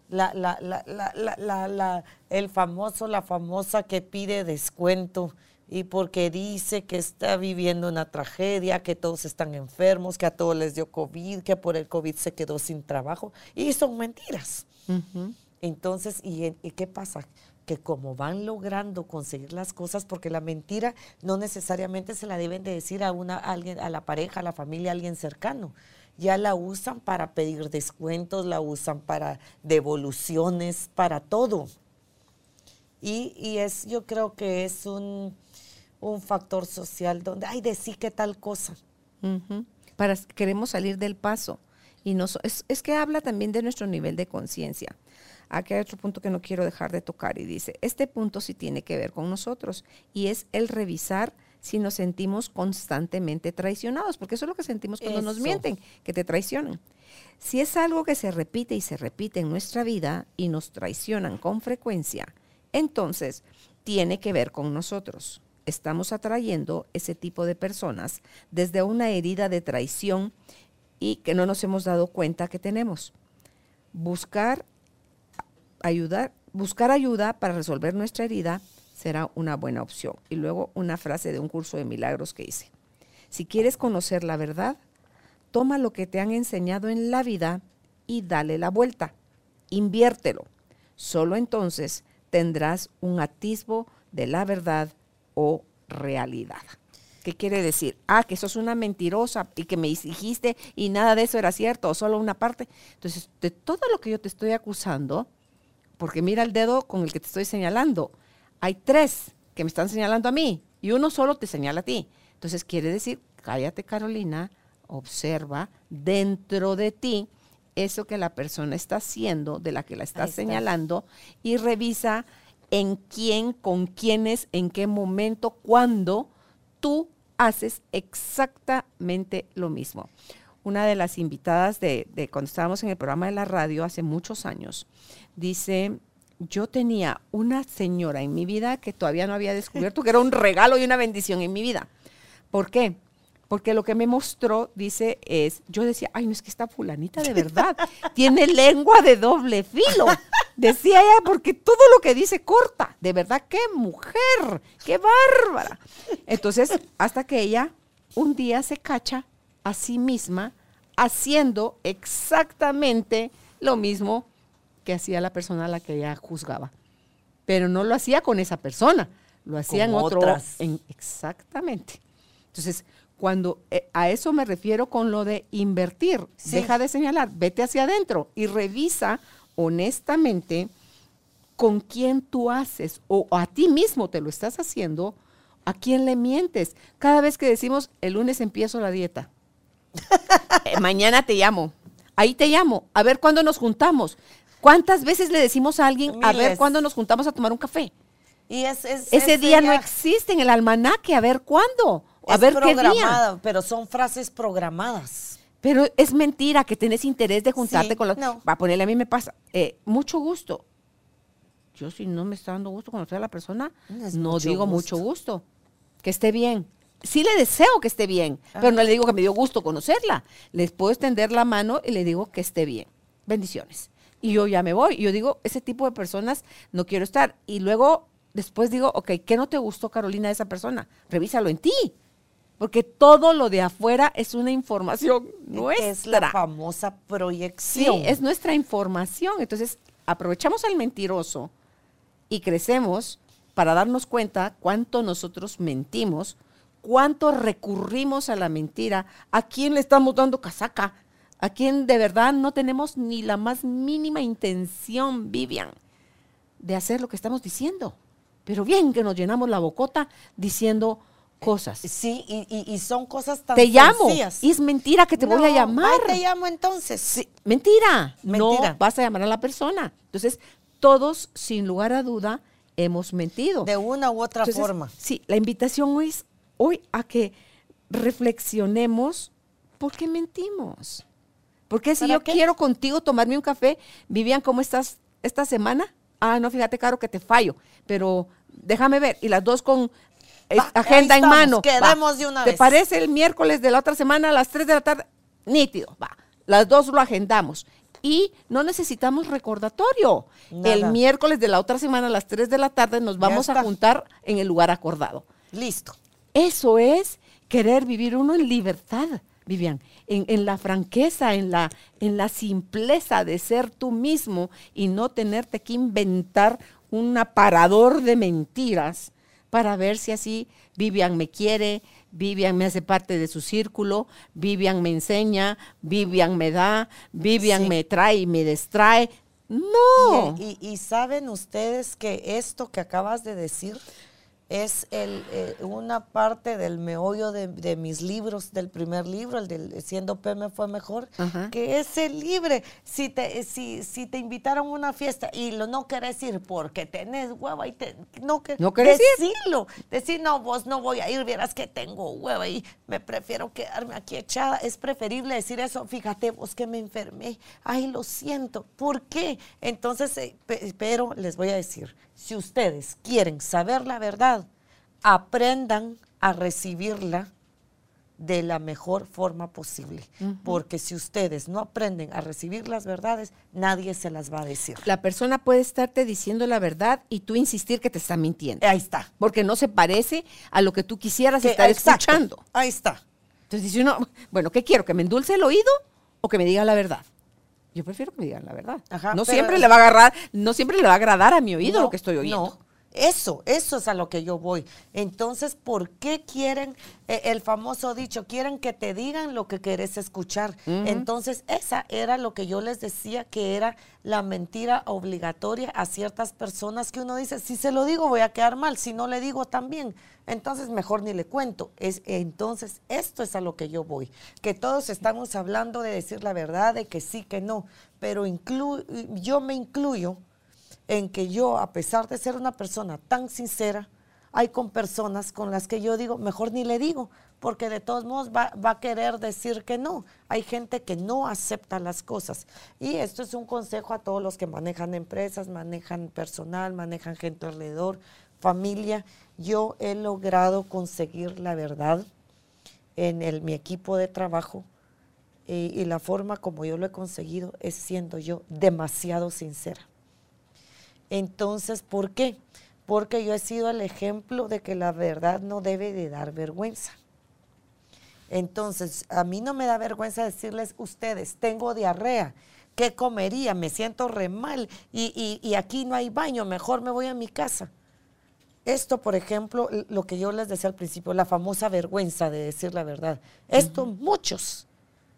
la, la, la, la, la, la- la- el famoso, la famosa que pide descuento y porque dice que está viviendo una tragedia, que todos están enfermos, que a todos les dio COVID, que por el COVID se quedó sin trabajo. Y son mentiras. Entonces, ¿y, qué pasa? Que como van logrando conseguir las cosas, porque la mentira no necesariamente se la deben de decir a una alguien, a la pareja, a la familia, a alguien cercano. Ya la usan para pedir descuentos, la usan para devoluciones, para todo. Y, y es, yo creo que es un, un factor social donde, ay, decir que tal cosa. Para queremos salir del paso. Y no, es, es, que habla también de nuestro nivel de conciencia. Aquí hay otro punto que no quiero dejar de tocar y dice, este punto sí tiene que ver con nosotros y es el revisar si nos sentimos constantemente traicionados, porque eso es lo que sentimos cuando nos mienten, que te traicionan. Si es algo que se repite y se repite en nuestra vida y nos traicionan con frecuencia, entonces tiene que ver con nosotros estamos atrayendo ese tipo de personas desde una herida de traición y que no nos hemos dado cuenta que tenemos. Buscar ayudar, buscar ayuda para resolver nuestra herida será una buena opción. Y luego una frase de un curso de milagros que hice. Si quieres conocer la verdad, toma lo que te han enseñado en la vida y dale la vuelta. Inviértelo. Solo entonces tendrás un atisbo de la verdad o realidad. ¿Qué quiere decir? Ah, que sos una mentirosa y que me dijiste y nada de eso era cierto o solo una parte. Entonces, de todo lo que yo te estoy acusando, porque mira el dedo con el que te estoy señalando, hay tres que me están señalando a mí y uno solo te señala a ti. Entonces, quiere decir, cállate Carolina, observa dentro de ti eso que la persona está haciendo, de la que la estás señalando, y revisa en quién, con quiénes, en qué momento, cuándo tú haces exactamente lo mismo. Una de las invitadas de, cuando estábamos en el programa de la radio hace muchos años, dice, yo tenía una señora en mi vida que todavía no había descubierto que era un regalo y una bendición en mi vida. ¿Por qué? porque lo que me mostró, dice, es, yo decía, ay, no es que esta fulanita de verdad tiene lengua de doble filo. Decía ella, porque todo lo que dice corta, de verdad, qué mujer, qué bárbara. Entonces, hasta que ella un día se cacha a sí misma haciendo exactamente lo mismo que hacía la persona a la que ella juzgaba. Pero no lo hacía con esa persona, lo hacía en otro. En, exactamente. Entonces, cuando eh, a eso me refiero con lo de invertir, deja de señalar, vete hacia adentro y revisa honestamente con quién tú haces o, a ti mismo te lo estás haciendo, a quién le mientes. Cada vez que decimos, el lunes empiezo la dieta, eh, mañana te llamo, ahí te llamo, a ver cuándo nos juntamos. ¿Cuántas veces le decimos a alguien, a ver cuándo nos juntamos a tomar un café? Y ese día no existe en el almanaque, a ver cuándo a ver programada, pero son frases programadas. Pero es mentira que tenés interés de juntarte con los. No. Va a ponerle a mí me pasa. Eh, mucho gusto. Yo, si no me está dando gusto conocer a la persona, no, digo mucho gusto. Que esté bien. Sí le deseo que esté bien, pero no le digo que me dio gusto conocerla. Les puedo extender la mano y le digo que esté bien. Bendiciones. Y yo ya me voy. Y yo digo, ese tipo de personas no quiero estar. Y luego, después digo, ok, ¿qué no te gustó, Carolina, de esa persona? Revísalo en ti porque todo lo de afuera es una información nuestra. Es la famosa proyección. Sí, es nuestra información. Entonces, aprovechamos al mentiroso y crecemos para darnos cuenta cuánto nosotros mentimos, cuánto recurrimos a la mentira, a quién le estamos dando casaca, a quién de verdad no tenemos ni la más mínima intención, Vivian, de hacer lo que estamos diciendo. Pero bien que nos llenamos la bocota diciendo, cosas. Sí, y, son cosas tan Te llamo. Y es mentira que te voy a llamar. te llamo entonces. mentira. mentira. No vas a llamar a la persona. Entonces, todos, sin lugar a duda, hemos mentido. De una u otra forma. Sí, la invitación es hoy a que reflexionemos por qué mentimos. Porque si yo quiero contigo tomarme un café, Vivian, ¿cómo estás esta semana? Ah, no, fíjate, Caro, que te fallo, pero déjame ver. Y las dos con agenda en mano. Quedemos de una ¿Te parece el miércoles de la otra semana a las 3 de la tarde? Nítido, va. Las dos lo agendamos. Y no necesitamos recordatorio. El miércoles de la otra semana a las 3 de la tarde nos vamos a juntar en el lugar acordado. Listo. Eso es querer vivir uno en libertad, Vivian, en, en la franqueza, en la, en la simpleza de ser tú mismo y no tenerte que inventar un aparador de mentiras para ver si así Vivian me quiere, Vivian me hace parte de su círculo, Vivian me enseña, Vivian me da, Vivian Sí. me trae y me distrae. No. Y, y- y saben ustedes que esto que acabas de decir es el, eh, una parte del meollo de, de mis libros, del primer libro, el de Siendo P me fue mejor, Ajá. que es el libre. Si te, si, si te invitaron a una fiesta y lo no querés ir porque tenés hueva y te, no, que, ¿No querés ir? decirlo. Decir, no, vos no voy a ir, vieras que tengo hueva y me prefiero quedarme aquí echada. Es preferible decir eso, fíjate vos que me enfermé, ay, lo siento. ¿Por qué? Entonces, eh, pe- pero les voy a decir, si ustedes quieren saber la verdad, aprendan a recibirla de la mejor forma posible. Porque si ustedes no aprenden a recibir las verdades, nadie se las va a decir. La persona puede estarte diciendo la verdad y tú insistir que te está mintiendo. Ahí está. Porque no se parece a lo que tú quisieras Que- estar exacto, escuchando. Ahí está. Entonces dice uno, bueno, ¿qué quiero? ¿Que me endulce el oído o que me diga la verdad? Yo prefiero que me digan la verdad. Ajá, no siempre le va a agarrar, no siempre le va a agradar a mi oído No, lo que estoy oyendo. No, eso, eso es a lo que yo voy. Entonces, ¿por qué quieren eh, el famoso dicho? Quieren que te digan lo que querés escuchar. Entonces, esa era lo que yo les decía que era la mentira obligatoria a ciertas personas que uno dice, si se lo digo voy a quedar mal, si no le digo también. Entonces, mejor ni le cuento. Es, entonces, esto es a lo que yo voy. Que todos estamos hablando de decir la verdad, de que sí, que no. Pero inclu- yo me incluyo en que yo, a pesar de ser una persona tan sincera, hay con personas con las que yo digo, mejor ni le digo, porque de todos modos va, va a querer decir que no. Hay gente que no acepta las cosas. Y esto es un consejo a todos los que manejan empresas, manejan personal, manejan gente alrededor, familia. Yo he logrado conseguir la verdad en el- mi equipo de trabajo eh, y la forma como yo lo he conseguido es siendo yo demasiado sincera. Entonces, ¿por qué? Porque yo he sido el ejemplo de que la verdad no debe de dar vergüenza. Entonces, a mí no me da vergüenza decirles, ustedes, tengo diarrea, ¿qué comería? Me siento re mal y, y- y aquí no hay baño, mejor me voy a mi casa. Esto, por ejemplo, lo que yo les decía al principio, la famosa vergüenza de decir la verdad. Esto muchos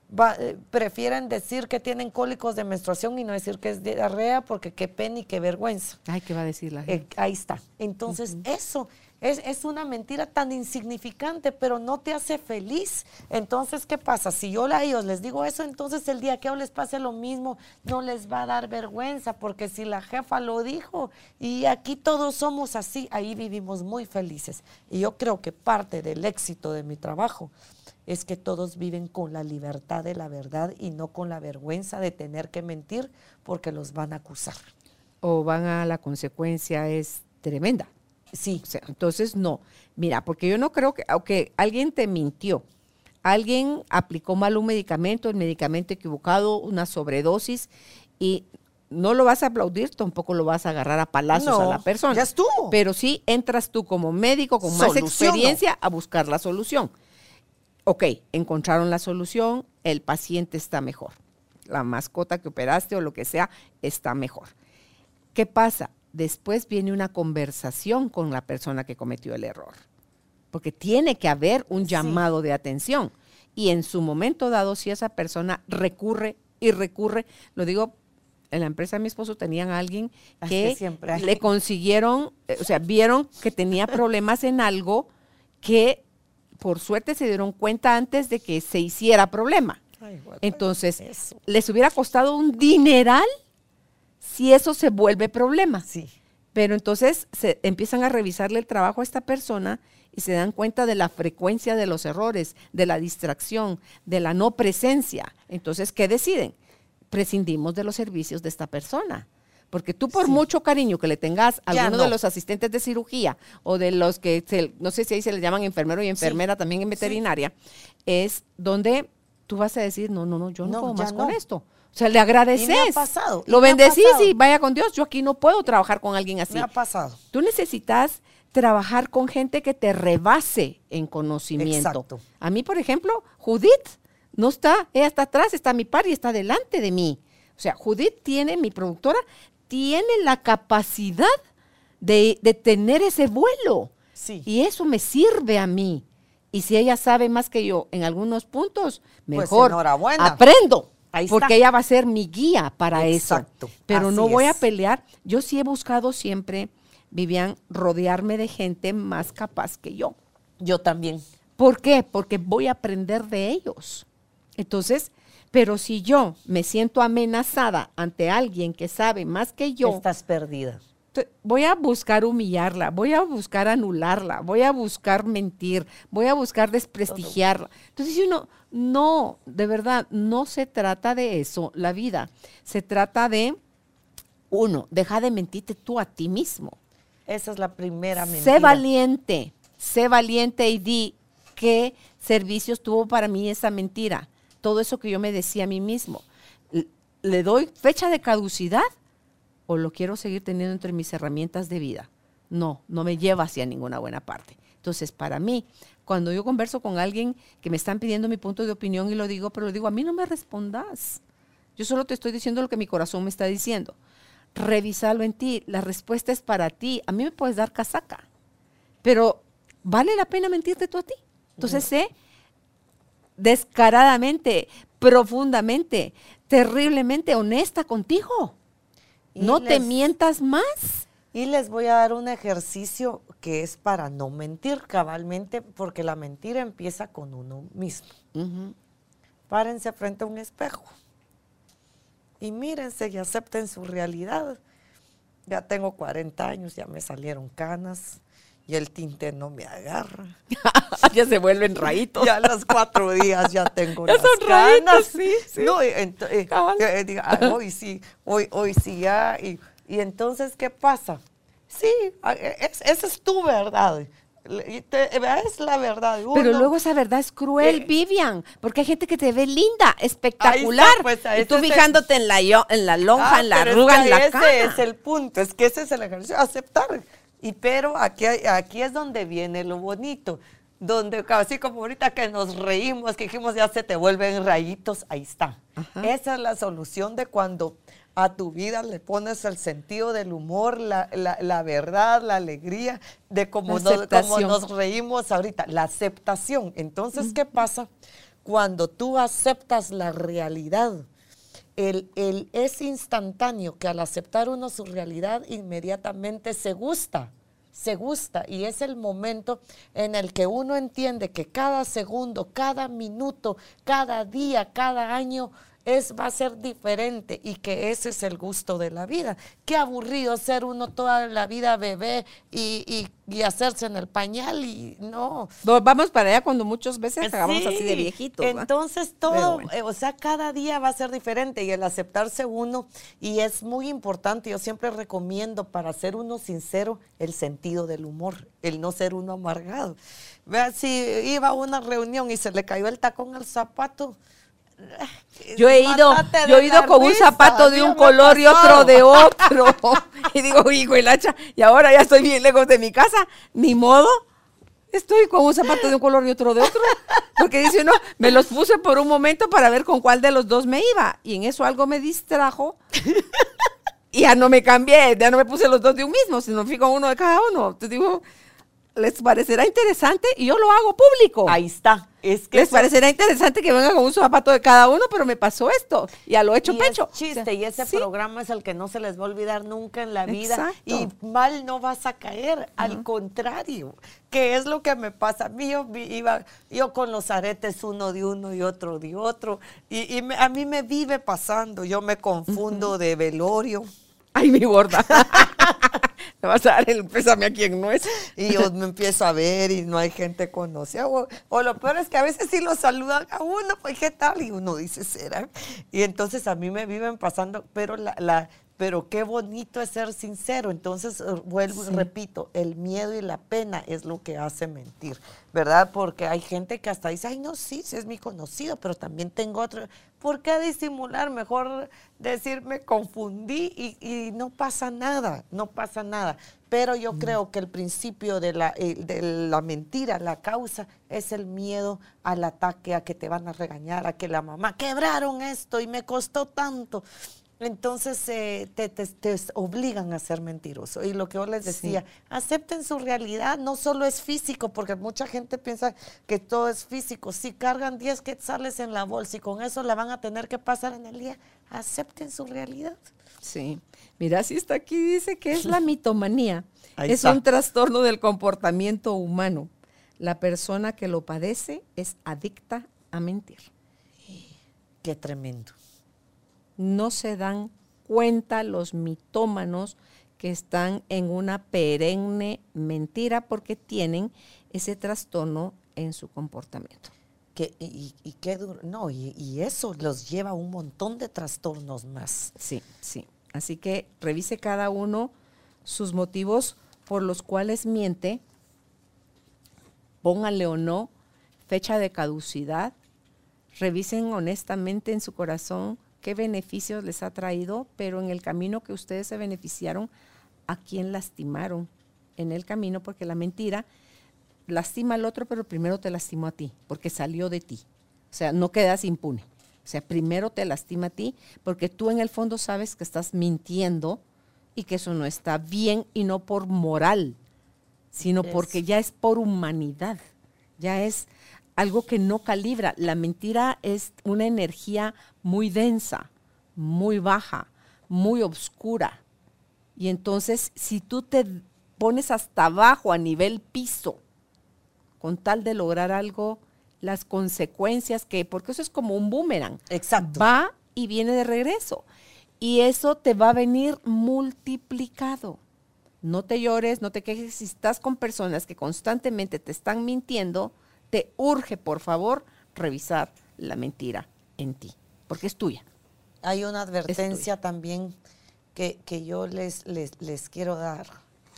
va- eh, prefieren decir que tienen cólicos de menstruación y no decir que es diarrea porque qué pena y qué vergüenza. Ay, ¿qué va a decir la Eh, gente? ahí está. Entonces, eso es, es una mentira tan insignificante, pero no te hace feliz. Entonces, ¿qué pasa? Si yo a ellos les digo eso, entonces el día que les pase lo mismo, no les va a dar vergüenza, porque si la jefa lo dijo y aquí todos somos así, ahí vivimos muy felices. Y yo creo que parte del éxito de mi trabajo es que todos viven con la libertad de la verdad y no con la vergüenza de tener que mentir porque los van a acusar. O van a la consecuencia es tremenda. Sí, O sea, entonces no. Mira, porque yo no creo que, aunque alguien te mintió, alguien aplicó mal un medicamento, el medicamento equivocado, una sobredosis, y no lo vas a aplaudir, tampoco lo vas a agarrar a palazos No, a la persona. ya estuvo. Pero sí entras tú como médico con más experiencia a buscar la solución. Ok, encontraron la solución, el paciente está mejor. La mascota que operaste o lo que sea está mejor. ¿Qué pasa? Después viene una conversación con la persona que cometió el error. Porque tiene que haber un Sí. llamado de atención. Y en su momento dado, si esa persona recurre y recurre, lo digo, en la empresa de mi esposo tenían a alguien que, que le consiguieron, eh, o sea, vieron que tenía problemas en algo que por suerte se dieron cuenta antes de que se hiciera problema. Entonces, les hubiera costado un dineral si eso se vuelve problema. Sí. Pero entonces se empiezan a revisarle el trabajo a esta persona y se dan cuenta de la frecuencia de los errores, de la distracción, de la no presencia. Entonces, ¿qué deciden? Prescindimos de los servicios de esta persona. Porque tú por Sí. mucho cariño que le tengas a Ya alguno de los asistentes de cirugía o de los que, se- no sé si ahí se les llaman enfermero y enfermera también en veterinaria, es donde tú vas a decir, no, no, no, yo no, No, puedo más con no. esto. O sea, le agradeces. Y me ha pasado, Lo me ha bendecís pasado. y vaya con Dios. Yo aquí no puedo trabajar con alguien así. Me ha pasado. Tú necesitas trabajar con gente que te rebase en conocimiento. Exacto. A mí, por ejemplo, Judith no está, ella está atrás, está a mi par y está delante de mí. O sea, Judith tiene, mi productora, tiene la capacidad de, de tener ese vuelo. Sí. Y eso me sirve a mí. Y si ella sabe más que yo en algunos puntos, Pues mejor enhorabuena. aprendo. Ahí está. porque ella va a ser mi guía para Exacto, eso. Pero no voy a pelear. Yo sí he buscado siempre, Vivian, rodearme de gente más capaz que yo. Yo también. ¿Por qué? Porque voy a aprender de ellos. Entonces, pero si yo me siento amenazada ante alguien que sabe más que yo, Estás perdida. voy a buscar humillarla, voy a buscar anularla, voy a buscar mentir, voy a buscar desprestigiarla. Entonces, si uno, no, de verdad, no se trata de eso, la vida. Se trata de, uno, deja de mentirte tú a ti mismo. Esa es la primera mentira. Sé valiente, sé valiente y di qué servicios tuvo para mí esa mentira. Todo eso que yo me decía a mí mismo. ¿Le doy fecha de caducidad o lo quiero seguir teniendo entre mis herramientas de vida? No, no me lleva hacia ninguna buena parte. Entonces, para mí, cuando yo converso con alguien que me están pidiendo mi punto de opinión y lo digo, pero lo digo, a mí no me respondas. Yo solo te estoy diciendo lo que mi corazón me está diciendo. Revisalo en ti. La respuesta es para ti. A mí me puedes dar casaca, pero ¿vale la pena mentirte tú a ti? Entonces sé descaradamente, profundamente, terriblemente honesta contigo. Y no te mientas más. Y les voy a dar un ejercicio que es para no mentir cabalmente, porque la mentira empieza con uno mismo. Párense frente a un espejo y mírense y acepten su realidad. Ya tengo 40 años, ya me salieron canas y el tinte no me agarra. ya se vuelven rayitos. Ya a los cuatro días ya tengo Ya las son canas. sí, sí. No, eh, eh, ah, hoy sí, hoy, hoy sí ya. Y, y entonces, ¿qué pasa? Sí, eh, es- esa es tu verdad. Te- Es la verdad. Pero Uno- luego esa verdad es cruel, Eh, Vivian, porque hay gente que te ve linda, espectacular. pues, a y tú es fijándote en la, yo- en la lonja, Ah, en la pero es arruga, que en la ese cara. es el punto, es que ese es el ejercicio, aceptar. Y pero aquí, aquí es donde viene lo bonito, donde así como ahorita que nos reímos, que dijimos ya se te vuelven rayitos, ahí está. Esa es la solución de cuando a tu vida le pones el sentido del humor, la, la- la verdad, la alegría, de cómo nos, nos reímos ahorita, la aceptación. Entonces, ¿qué pasa? Cuando tú aceptas la realidad, el, el- es instantáneo que al aceptar uno su realidad inmediatamente se gusta, se gusta y es el momento en el que uno entiende que cada segundo, cada minuto, cada día, cada año es, va a ser diferente y que ese es el gusto de la vida. Qué aburrido ser uno toda la vida bebé y, y- y hacerse en el pañal y no. No, Vamos para allá cuando muchas veces acabamos Sí, así de viejitos. Entonces todo, bueno. eh, o sea, cada día va a ser diferente y el aceptarse uno, y es muy importante, yo siempre recomiendo para ser uno sincero el sentido del humor, el no ser uno amargado. Vea, si iba a una reunión y se le cayó el tacón al zapato. Yo he ido, mátate yo he ido con un zapato de un color y otro de otro. y digo, hijo el hacha, y ahora ya estoy bien lejos de mi casa, ni modo. Estoy con un zapato de un color y otro de otro. Porque dice uno, me los puse por un momento para ver con cuál de los dos me iba. Y en eso algo me distrajo. Y ya no me cambié, ya no me puse los dos de un mismo, sino fui con uno de cada uno. Entonces digo, les parecerá interesante y yo lo hago público. Ahí está. Es que Les eso- parecerá interesante que venga con un zapato de cada uno, pero me pasó esto. Y a lo hecho y pecho. Es chiste, O sea, y ese sí. programa es el que no se les va a olvidar nunca en la vida. Exacto. Y mal no vas a caer, al contrario, que es lo que me pasa. A mí yo iba, yo con los aretes uno de uno y otro de otro, y, y me- a mí me vive pasando, yo me confundo de velorio. Ay, mi gorda. Le vas a dar el pésame a quien no es. Y yo me empiezo a ver y no hay gente conocida. O, o lo peor es que a veces sí lo saludan a uno, pues ¿qué tal? Y uno dice, ¿será? Y entonces a mí me viven pasando, pero la, la- pero qué bonito es ser sincero. Entonces, eh, vuelvo y repito, el miedo y la pena es lo que hace mentir, ¿verdad? Porque hay gente que hasta dice, ay, no, sí, sí es mi conocido, pero también tengo otro. ¿Por qué disimular? Mejor decir, me confundí y, y no pasa nada, no pasa nada. Pero yo creo que el principio de la, eh, de la mentira, la causa, es el miedo al ataque, a que te van a regañar, a que la mamá quebraron esto y me costó tanto. Entonces eh, te, te- te obligan a ser mentiroso. Y lo que yo les decía, acepten su realidad, no solo es físico, porque mucha gente piensa que todo es físico. Si cargan 10 quetzales en la bolsa y con eso la van a tener que pasar en el día, acepten su realidad. Sí. Mira, si está aquí, dice que es la mitomanía. Ahí es está. un trastorno del comportamiento humano. La persona que lo padece es adicta a mentir. Qué tremendo. No se dan cuenta los mitómanos que están en una perenne mentira porque tienen ese trastorno en su comportamiento. Que, y, qué duro. No, y, y eso los lleva a un montón de trastornos más. Sí, sí. Así que revise cada uno sus motivos por los cuales miente. Póngale o no fecha de caducidad. Revisen honestamente en su corazón qué beneficios les ha traído, pero en el camino que ustedes se beneficiaron, a quién lastimaron en el camino, porque la mentira lastima al otro, pero primero te lastimó a ti, porque salió de ti. O sea, no quedas impune. O sea, primero te lastima a ti, porque tú en el fondo sabes que estás mintiendo y que eso no está bien y no por moral, sino porque ya es por humanidad, ya es algo que no calibra. La mentira es una energía muy densa, muy baja, muy oscura. Y entonces, si tú te pones hasta abajo a nivel piso, con tal de lograr algo, las consecuencias que, porque eso es como un boomerang, Exacto. va y viene de regreso. Y eso te va a venir multiplicado. No te llores, no te quejes. Si estás con personas que constantemente te están mintiendo, te urge, por favor, revisar la mentira en ti, porque es tuya. Hay una advertencia también que, que yo les, les, les quiero dar,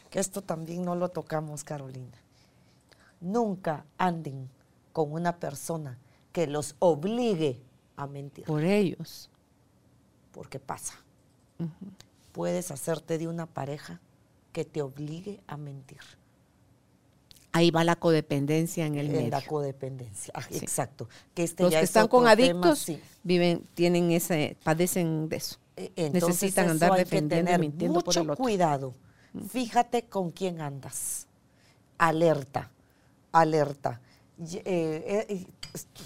que esto también no lo tocamos, Carolina. Nunca anden con una persona que los obligue a mentir, Por ellos. porque pasa. Puedes hacerte de una pareja que te obligue a mentir. Ahí va la codependencia en el en medio. la codependencia. Ah, Sí. Exacto. Que este Los ya que es están con tema, adictos sí. viven, tienen ese, padecen de eso. Eh, Entonces Necesitan eso andar defendiendo y mintiendo por mucho el otro. cuidado. Fíjate con quién andas. Alerta, alerta. Eh, eh,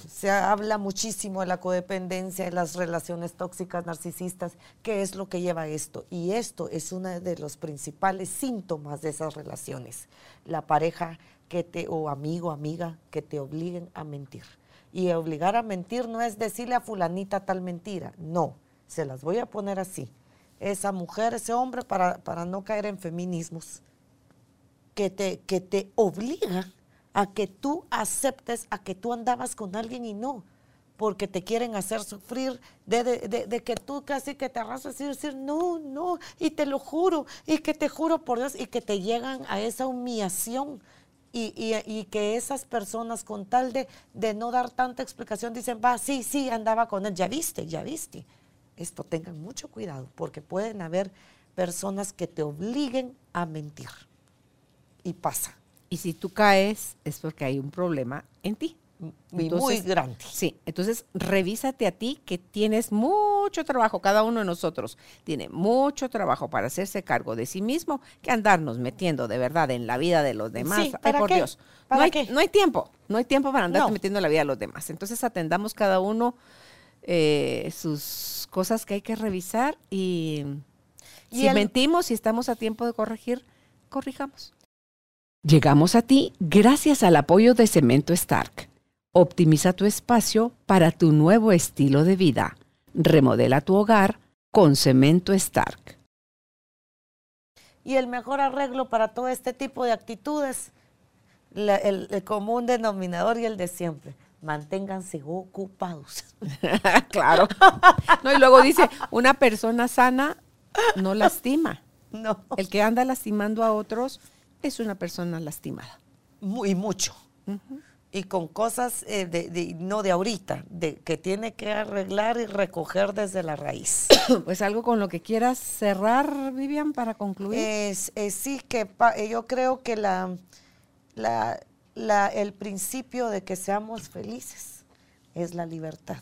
se habla muchísimo de la codependencia, de las relaciones tóxicas narcisistas, qué es lo que lleva a esto. Y esto es uno de los principales síntomas de esas relaciones. La pareja que te, o amigo, amiga, que te obliguen a mentir. Y obligar a mentir no es decirle a fulanita tal mentira, no, se las voy a poner así. Esa mujer, ese hombre, para, para no caer en feminismos, que te, que te obliga a que tú aceptes a que tú andabas con alguien y no, porque te quieren hacer sufrir, de, de- que tú casi que te arrasas y decir, no, no, y te lo juro, y que te juro por Dios, y que te llegan a esa humillación. Y, y- y que esas personas con tal de, de no dar tanta explicación dicen, va, sí, sí, andaba con él, ya viste, ya viste. Esto tengan mucho cuidado, porque pueden haber personas que te obliguen a mentir. Y pasa. Y si tú caes, es porque hay un problema en ti. Muy grande. Sí, entonces revísate a ti que tienes mucho trabajo, cada uno de nosotros tiene mucho trabajo para hacerse cargo de sí mismo que andarnos metiendo de verdad en la vida de los demás. Sí, Ay, ¿para por qué? Dios. ¿Para no, hay, qué? no hay tiempo, no hay tiempo para andarte No. metiendo en la vida de los demás. Entonces atendamos cada uno eh, sus cosas que hay que revisar y, Y si el- mentimos, si estamos a tiempo de corregir, corrijamos. Llegamos a ti gracias al apoyo de Cemento Stark. Optimiza tu espacio para tu nuevo estilo de vida. Remodela tu hogar con Cemento Stark. Y el mejor arreglo para todo este tipo de actitudes, la- el, el común denominador y el de siempre, manténganse ocupados. claro. No, y luego dice, una persona sana no lastima. No, El que anda lastimando a otros es una persona lastimada. muy mucho. Y con cosas eh, de, de- no de ahorita, de que tiene que arreglar y recoger desde la raíz. Pues algo con lo que quieras cerrar, Vivian, para concluir. Es, es sí que pa- eh, yo creo que la, la- la- el principio de que seamos felices es la libertad.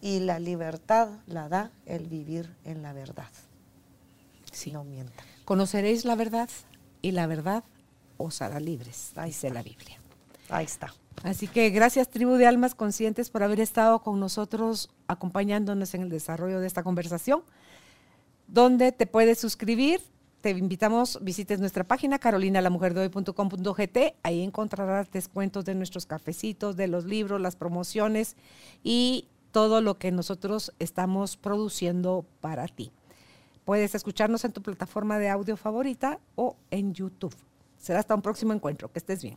Y la libertad la da el vivir en la verdad. Sí. No mienta. Conoceréis la verdad y la verdad os hará libres, dice la Biblia. Ahí está. Así que gracias tribu de almas conscientes por haber estado con nosotros acompañándonos en el desarrollo de esta conversación, donde te puedes suscribir. Te invitamos, visites nuestra página carolinalamujerdehoy.com.gt. Ahí encontrarás descuentos de nuestros cafecitos, de los libros, las promociones y todo lo que nosotros estamos produciendo para ti. Puedes escucharnos en tu plataforma de audio favorita o en YouTube. Será hasta un próximo encuentro. Que estés bien.